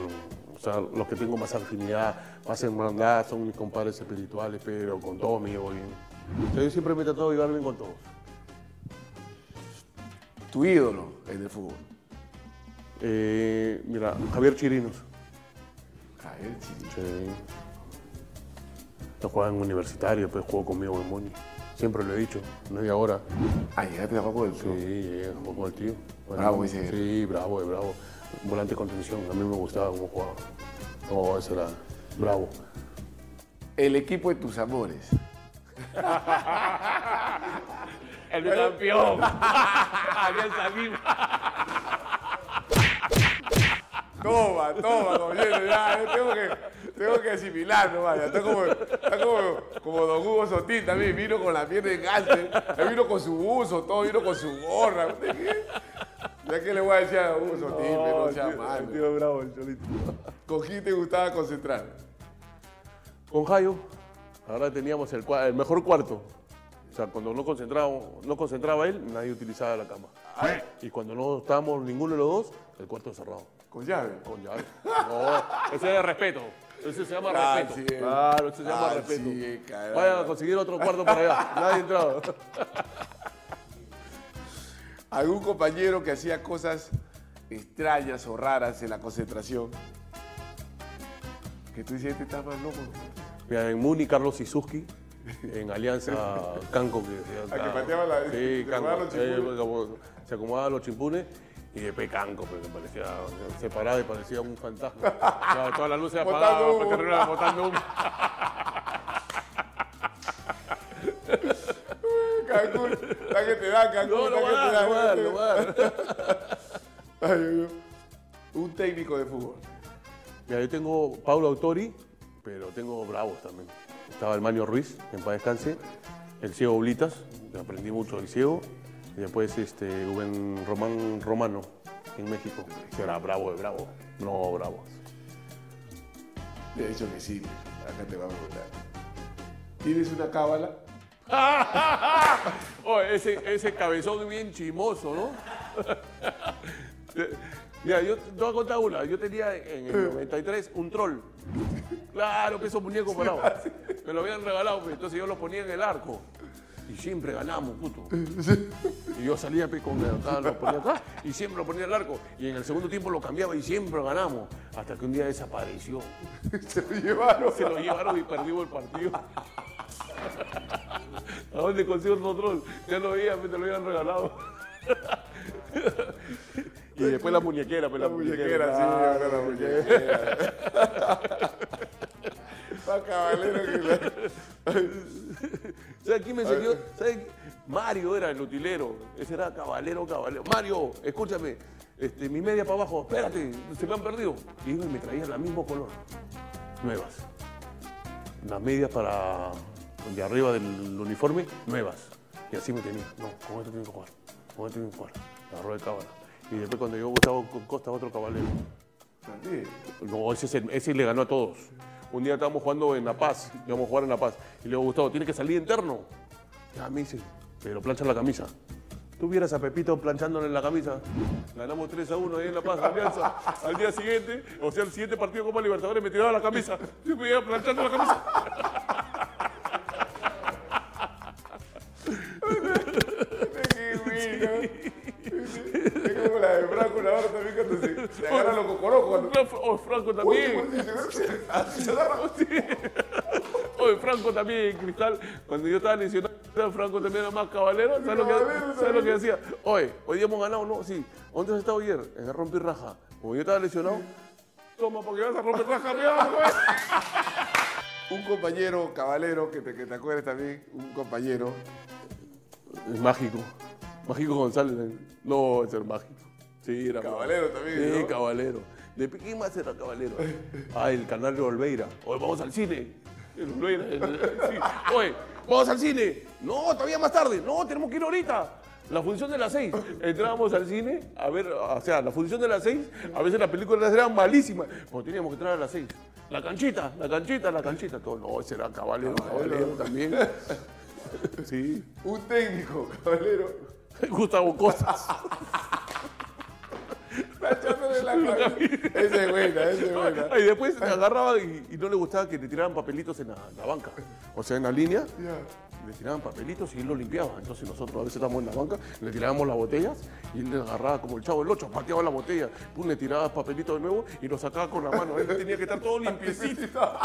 o sea, los que tengo más afinidad, más hermandad, son mis compadres espirituales, pero con todos me llevo bien. O sea, yo siempre me he tratado de llevar bien con todos. Tu ídolo en el fútbol. Eh, mira, Javier Chirinos. Javier Chirinos. Sí. No juega en universitario, después jugó conmigo en Moni. Siempre lo he dicho, no es ahora. Ah, llegaste a jugar con el Sí, club. llegué, con el tío. Bueno, Bravo ese. Sí, bravo, bravo. Volante de contención, a mí me gustaba cómo jugaba. No, ese era bravo. El equipo de tus amores. El campeón. Alianza Lima. Toma, toma, compañero, ya, yo tengo que, tengo que asimilarlo, vaya. Está como, está como, como Don Hugo Sotín también, vino con la pierna en galte, él vino con su buzo, todo vino con su gorra. ¿usted qué? Ya que le voy a decir a Hugo Sotín, pero no sea malo. tío bravo, el cholito. ¿Con quién te gustaba concentrar? Con Jayo, ahora teníamos el, el mejor cuarto. O sea, cuando no concentraba, no concentraba él, nadie utilizaba la cama. Y cuando no estábamos ninguno de los dos, el cuarto cerrado. Con llave. Con llave. No, ese es de respeto. Ese se llama Ah, respeto. sí, eh. claro, ese se llama Ah, respeto. sí, eh. Vayan a conseguir otro cuarto para allá. Nadie entraba. ¿Algún compañero que hacía cosas extrañas o raras en la concentración? Que tú dices, este está más loco. Mira, en Muni, Carlos Izuski. En Alianza Canco. Que, que pateaba la- Sí, se Canco. los Eh, se acomodaba los chimpunes. Y después Canco, pero que parecía, se paraba y parecía un fantasma. Claro, todas las luces Botando apagadas, botando humo. Cancún, la que te da, Cancún, No, la no que te da. la que te da. Ay. Un técnico de fútbol. Mira, yo tengo Paulo Autori, pero tengo bravos también. Estaba el Mario Ruiz, en paz descanse, el ciego Oblitas, que aprendí mucho del ciego, y después este, Rubén Román Romano, en México, que era bravo de bravo, no bravo. Le he dicho que sí. Acá te va a preguntar. ¿Tienes una cábala? Oye, ese, ese cabezón bien chimoso, ¿no? Mira, yo te voy a contar una. Yo tenía en el 93 un troll. Claro, que esos muñecos parados. Me lo habían regalado, pues, entonces yo los ponía en el arco. Y siempre ganamos, puto. Y yo salía pues, con acá, lo ponía acá y siempre lo ponía el arco. Y en el segundo tiempo lo cambiaba y siempre ganamos. Hasta que un día desapareció. Se lo llevaron. Se lo llevaron y perdimos el partido. ¿A dónde consigo otro troll? Ya lo veía, me te lo habían regalado. Y después la muñequera, pues la, La muñequera, sí, claro, ahora la muñequera. Más caballero que la... ¿Sabes quién me enseñó? ¿Sabes? qué? Mario era el utilero. Ese era caballero, caballero. Mario, escúchame. Este, mi media para abajo, espérate, se me han perdido. Y iba y me traía el mismo color. Nuevas. Las medias para de arriba del uniforme, nuevas. Y así me tenía. No, con esto tengo que jugar. Con esto tengo que jugar. La rueda de cábala. Y después cuando yo Gustavo Costa, otro caballero. No, ese, es el- ese le ganó a todos. Un día estábamos jugando en La Paz, íbamos a jugar en La Paz. Y le digo, Gustavo, tiene que salir interno. Ya me dice, pero plancha la camisa. Tú vieras a Pepito planchándole en la camisa. Ganamos 3 a 1 ahí en La Paz, Alianza. Al día siguiente, o sea, el siguiente partido como Libertadores, me tiraba la camisa. Yo me iba planchando la camisa. Qué. Como la de Franco Navarro también cuando se, se agarra los cocorocos. Cuando... Oh, Franco también. Agarra. Oye, Franco también, Cristal, cuando yo estaba lesionado, Franco también era más caballero. ¿Sabes lo que, ¿sabes lo que hacía? Oye, hoy día hemos ganado, ¿no? Sí. ¿Dónde has estado ayer? En el rompirraja. Como yo estaba lesionado, toma, porque vas a romper raja. Un compañero caballero que te, que te acuerdes también, un compañero. Es mágico. Mágico González. ¿eh? No, ese era mágico. Sí, era Caballero mágico. también, Sí, ¿no? caballero. ¿De quién más era caballero? Ah, el canal de Olveira. Oye, vamos al cine. El Olveira. sí. Oye, vamos al cine. No, todavía más tarde. No, tenemos que ir ahorita. La función de las seis. Entrábamos al cine a ver, o sea, la función de las seis, a veces las películas eran malísimas. Pero teníamos que entrar a las seis. La canchita, la canchita, la canchita. Todo. No, ese era caballero, caballero también. Sí. Un técnico, caballero. Gustavo Costas. Echándole la cabeza. Esa es buena, esa es buena. Y después se agarraba y, y no le gustaba que le tiraran papelitos en la, la banca. O sea, en la línea, le tiraban papelitos y él lo limpiaba. Entonces nosotros a veces estábamos en la banca, le tirábamos las botellas y él le agarraba como el chavo del 8, pateaba la botella, pum, le tiraba papelitos de nuevo y lo sacaba con la mano. Él tenía que estar todo limpiecito.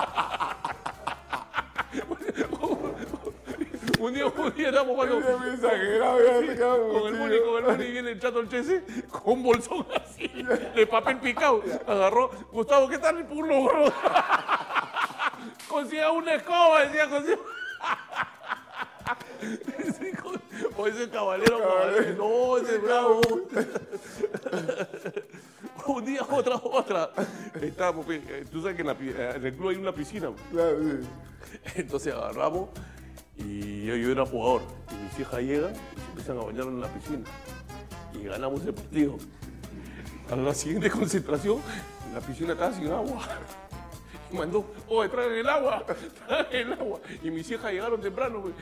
un día, un día estábamos jugando con el Muni, con el Muni viene el chato el Chese con un bolsón así de papel picado. Agarró, Gustavo, ¿qué tal el pulo, gordo? Consiga una escoba, decía, consiga. O ese caballero, caballero. No, ese es bravo. Un día, otra, otra. Estábamos, pues, eh, tú sabes que en, la eh, en el club hay una piscina. pues. Claro, sí. Entonces agarramos y yo, yo era jugador. Y mis hijas llegan y se empiezan a bañar en la piscina. Y ganamos el partido. A la siguiente concentración, la piscina estaba sin agua. Y mandó, oye, traigan el agua, traigan el agua. Y mis hijas llegaron temprano, pues.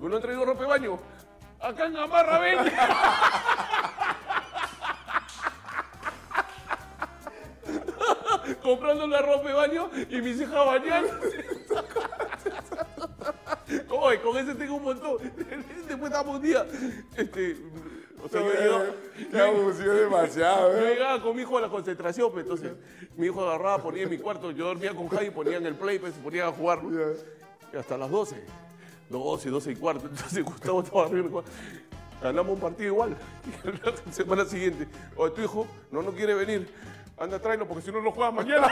Me lo han traído ropa de baño. Acá en Gamarra, ven. Comprando la ropa de baño y mis hijas bañándose. Oye, con ese tengo un montón. Después estábamos un día. Este, o sea, yo llegaba, abusivo demasiado, yo ¿eh? llegaba con mi hijo a la concentración, pues, entonces mi hijo agarraba, ponía en mi cuarto, yo dormía con Jai, ponía en el play, pues, se ponía a jugar, ¿no? Y hasta las 12, 12, 12 y cuarto, entonces Gustavo estaba arriba. cuarto. Ganamos un partido igual. Y la semana siguiente, oye, tu hijo no, no quiere venir, anda, tráelo, porque si no, no juega mañana.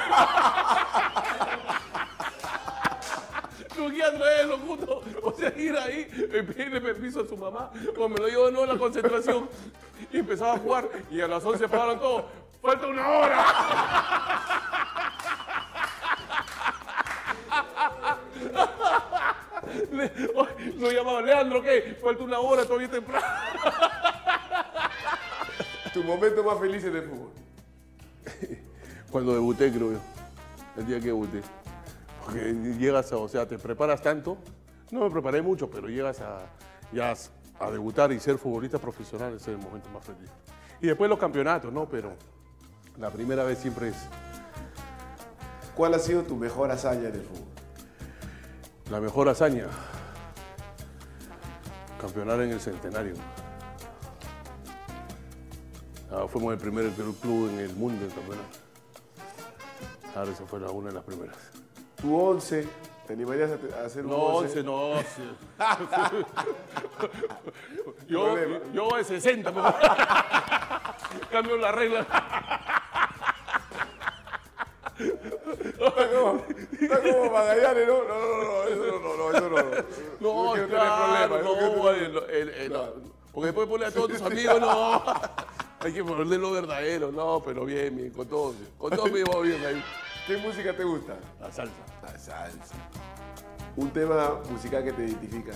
No quiero traerlo, puto. O sea, ir ahí, eh, pedirle permiso a su mamá, o me lo llevo no a la concentración. Y empezaba a jugar, y a las 11 pagaron todo. ¡Falta una hora! Lo llamaba Leandro, ¿qué? Falta una hora, todavía es temprano. Tu momento más feliz en el fútbol. Cuando debuté, creo yo. El día que debuté. Porque llegas, a- o sea, te preparas tanto, No me preparé mucho, pero llegas a, ya a debutar y ser futbolista profesional, ese es el momento más feliz. Y después los campeonatos, ¿no? Pero la primera vez siempre es ¿Cuál ha sido tu mejor hazaña en el fútbol? la mejor hazaña. Campeonar en el centenario. Ah, fuimos el primer club en el mundo en campeonato. Ahora esa fue la- una de las primeras. Tu 11, ¿te animarías a, hacer un No, 11? 11 no. yo, yo de 60. me voy. Cambio la regla. Está como, está como Magallanes, ¿no? No, no, no, eso no, no, no, eso no. No, Yo quiero tener claro, problemas, yo no, quiero tener- vale, no, el- el- no. Porque después ponle a todos tus amigos, no. Hay que ponerle lo verdadero, no, pero bien, bien, con todos. Con todos me llevo bien ahí. ¿Qué música te gusta? La salsa. La salsa. Un tema musical que te identifica.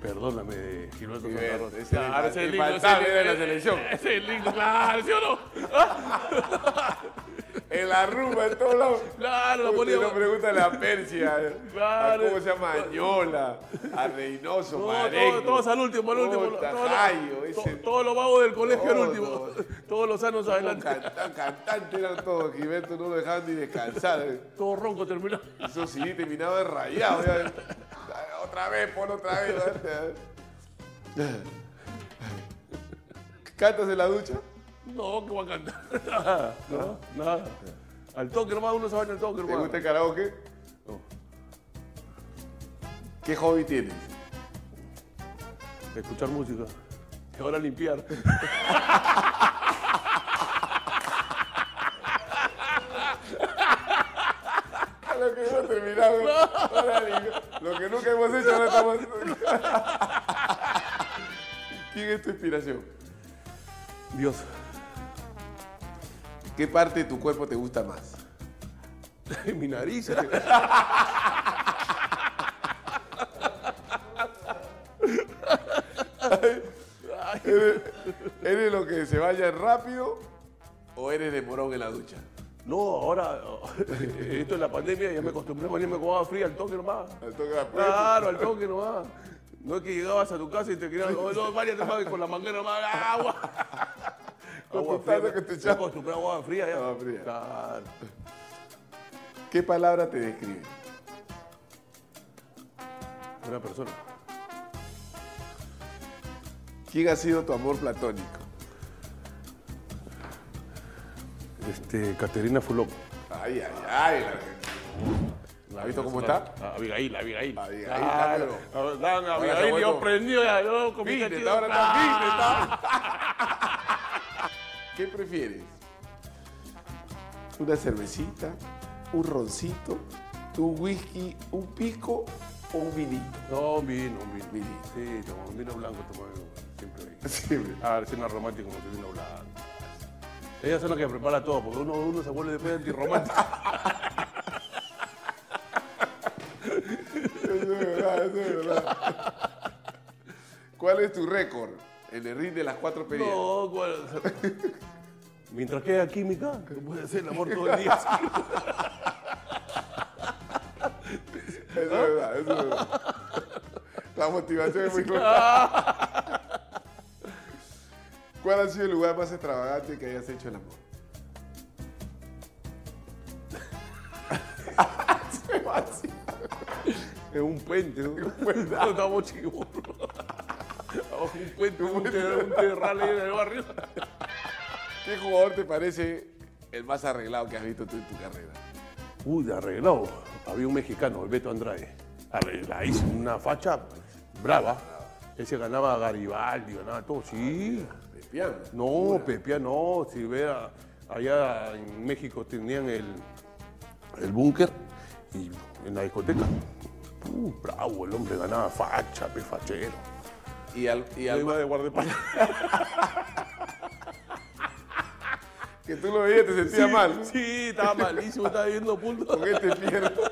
Perdóname, Gilberto Santa Rosa. ese Claro, es el infaltable de la selección. Es lindo, claro, ¿sí o no? En la rumba, en todos lados. Claro, lo ponía. no pregúntale a Persia, Claro. a cómo se llama, Añola, a Reynoso, No, Marengo. todos, al último, al último. Todos, los vagos del colegio al último. Todos los años adelante. Canta- Cantantes eran todos, Gilberto no lo dejaban ni descansar. Todo ronco terminó. Eso sí, terminaba rayado. ya. Otra vez, pon otra vez. ¿Cantas en la ducha? No, que voy a cantar. Nada, no, nada. Al toque nomás, uno se baña al toque ¿Te nomás. gusta el karaoke? No. ¿Qué hobby tienes? Escuchar música. Y ahora limpiar. Lo que hemos terminado. Ahora ni- Lo que nunca hemos hecho, ahora estamos. ¿Quién es tu inspiración? Dios. ¿Qué parte de tu cuerpo te gusta más? Mi nariz. ¿Eres lo que se vaya rápido o eres de morón en la ducha? No, ahora, esto es la pandemia, ya me acostumbré a con agua fría al toque nomás. Al toque de apuesto. Claro, al toque nomás. No es que llegabas a tu casa y te querías, oh, no, váyate más con la manguera nomás, agua. Agua fría, que te me acostumbré a agua fría ya. Agua fría. Claro. ¿Qué palabra te describe? Buena persona. ¿Quién ha sido tu amor platónico? Este, Caterina Fulop. Ay, ay, ay. la- ¿Has visto cómo está? Ah, Abigail, Abigail. Abigail, Claro. Abigail, yo ya, yo cachito. ahora está está. ¿Qué prefieres? ¿Una cervecita? ¿Un roncito? ¿Un whisky? ¿Un pico? ¿O un vinito? No, un vino, un vino. Vinito. Sí, tomo un vino blanco, tomo siempre. Siempre. Ah, cena romántico como vino blanco. Ellas son las que prepara todo, porque uno, uno se vuelve después antirromántico. Eso es verdad, eso es verdad. ¿Cuál es tu récord en el ring de las cuatro peleas? no, ¿cuál? Mientras queda química, no puede hacer el amor todo el día. Eso es verdad, eso es verdad. La motivación es muy clara. ¿Cuál ha sido el lugar más extravagante que hayas hecho el amor? Se va así. Es un puente, ¿no? Un puente. No, estamos. Abajo un puente, un, ter- un terral ahí en el barrio. ¿Qué jugador te parece el más arreglado que has visto tú en tu carrera? Uy, de arreglado. Había un mexicano, el Beto Andrade. Arregladísimo, una facha brava. Ese ganaba a Garibaldi, ganaba todo, sí. No, Pepia no. Si vea, allá en México tenían el, el búnker y en la discoteca. Uh, bravo, el hombre ganaba facha, pe fachero. Y al, y Yo al iba de guardaespaldas. que tú lo veías te sentías Sí, mal. Sí, estaba malísimo, estaba viendo puntos. Con este pierdo.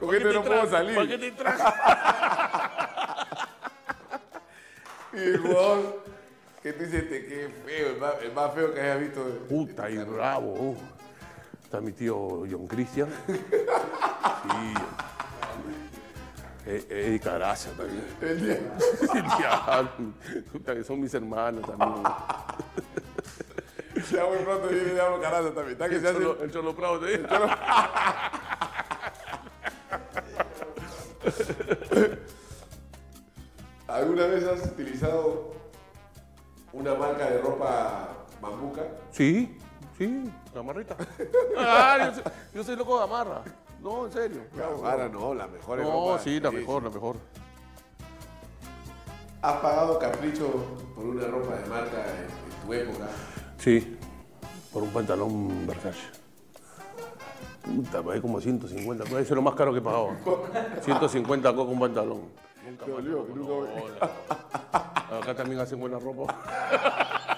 Con este no puedo ¿Para qué salir. te traje? Y el jugador que tú dices, "Te, qué feo, el más, el más feo que hayas visto. Puta, y bravo. uh. Está mi tío John Christian. Sí. Eh, Erika Gracia también. El día. El diablo. Puta, que son mis hermanos también. Ya muy pronto viene Diablo Caraza también. Está que El se hace. Cholo, el Cholo Prado también. ¿Alguna Sí, sí, gamarrita. Ah, yo, soy, yo soy loco de gamarra. No, en serio. Ahora no, la mejor No, sí, la mejor, la mejor. ¿Has pagado capricho por una ropa de marca en, en tu época? Sí, por un pantalón Versace. Puta, pagué como 150. Puede ser lo más caro que he pagado. 150 con un pantalón. Nunca dolió, nunca-. Acá también hacen buena ropa.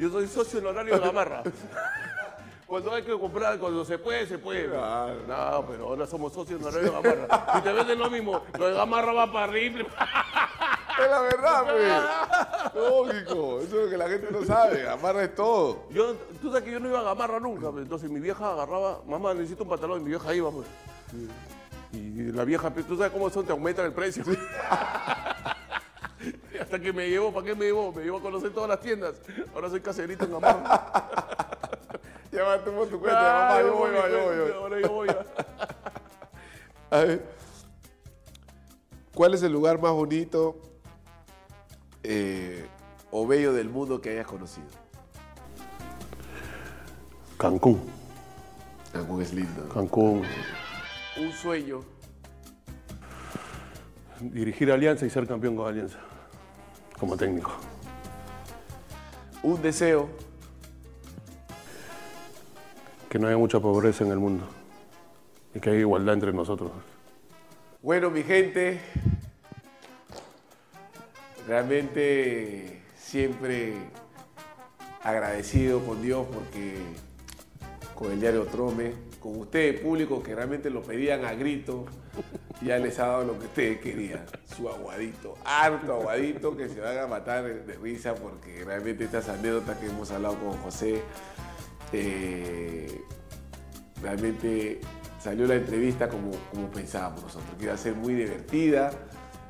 Yo soy socio honorario de Gamarra. Cuando hay que comprar, cuando se puede, se puede. No, pero ahora somos socios honorarios de Gamarra. Si te venden lo mismo, lo de Gamarra va para arriba. Es la verdad, pues. Lógico, eso es lo que la gente no sabe. Amarra es todo. Yo, tú sabes que yo no iba a Gamarra nunca, pues, entonces mi vieja agarraba, mamá necesito un pantalón, y mi vieja iba, pues. Y la vieja, pues, tú sabes cómo son, te aumentan el precio. Hasta que me llevó, ¿para qué me llevó? Me llevó a conocer todas las tiendas. Ahora soy caserito en Gamarra. Ya va, tú por tu cuenta, Ah, yo voy, yo voy. cuenta, yo voy. Ahora yo voy. a- A ver, ¿cuál es el lugar más bonito eh, o bello del mundo que hayas conocido? Cancún, Cancún es lindo. Cancún. Un sueño. Dirigir Alianza y ser campeón con Alianza. Como técnico. Un deseo. Que no haya mucha pobreza en el mundo. Y que haya igualdad entre nosotros. Bueno, mi gente, realmente siempre agradecido con Dios porque con el diario Trome, con ustedes, público, que realmente lo pedían a grito, ya les ha dado lo que ustedes querían, aguadito, harto aguadito, que se van a matar de, risa porque realmente estas anécdotas que hemos hablado con José, eh, realmente salió la entrevista como, pensábamos nosotros, que iba a ser muy divertida,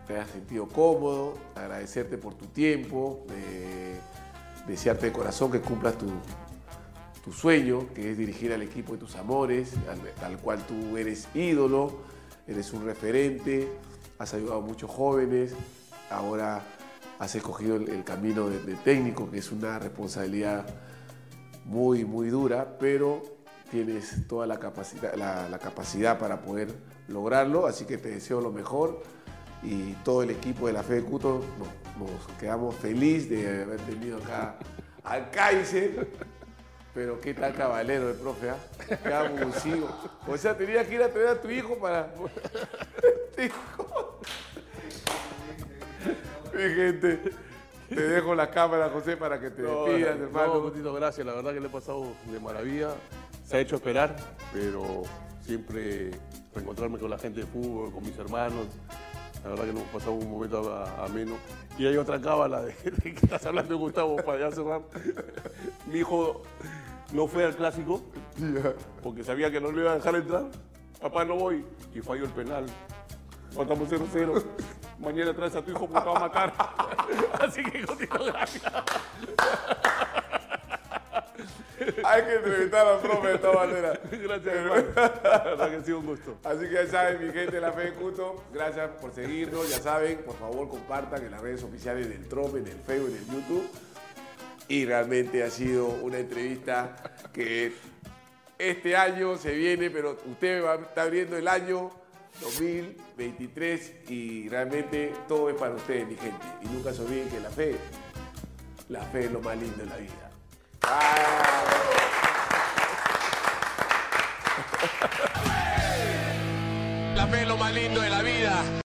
te hayas sentido cómodo, agradecerte por tu tiempo, eh, desearte de corazón que cumplas tu, tu sueño, que es dirigir al equipo de tus amores, al, al cual tú eres ídolo, eres un referente, has ayudado a muchos jóvenes, ahora has escogido el, camino de, técnico, que es una responsabilidad muy, muy dura, pero tienes toda la capacidad, la, capacidad para poder lograrlo, así que te deseo lo mejor y todo el equipo de la Fe de Cuto nos, nos quedamos felices de haber tenido acá al Kaiser, pero qué tal caballero el profe, ¿ah? Qué abusivo. O sea, tenía que ir a traer a tu hijo para... Hijo. Mi gente, te dejo la cámara, José, para que te despidas, no, hermano. Gotito, gracias. La verdad que le he pasado de maravilla. Se ha hecho esperar, pero siempre reencontrarme con la gente de fútbol, con mis hermanos. La verdad que nos hemos pasado un momento a- ameno. Y hay otra cábala de, de que estás hablando Gustavo para ya cerrar. Mi hijo no fue al clásico porque sabía que no le iba a dejar entrar. Papá, no voy. Y falló el penal. Faltamos 0-0. Mañana traes a tu hijo porque te va a matar. Así que, Gotito, gracias. Hay que entrevistar al profe de todas maneras. Gracias, hermano. Que ha sido un gusto. Así que ya saben, mi gente de la Fe de Cuto, gracias por seguirnos. Ya saben, por favor, compartan en las redes oficiales del Trome, en el Facebook, en el YouTube. Y realmente ha sido una entrevista que este año se viene, pero usted va a estar viendo el año 2023 y realmente todo es para ustedes, mi gente. Y nunca se olviden que la fe, la fe es lo más lindo de la vida. La fe lo más lindo de la vida.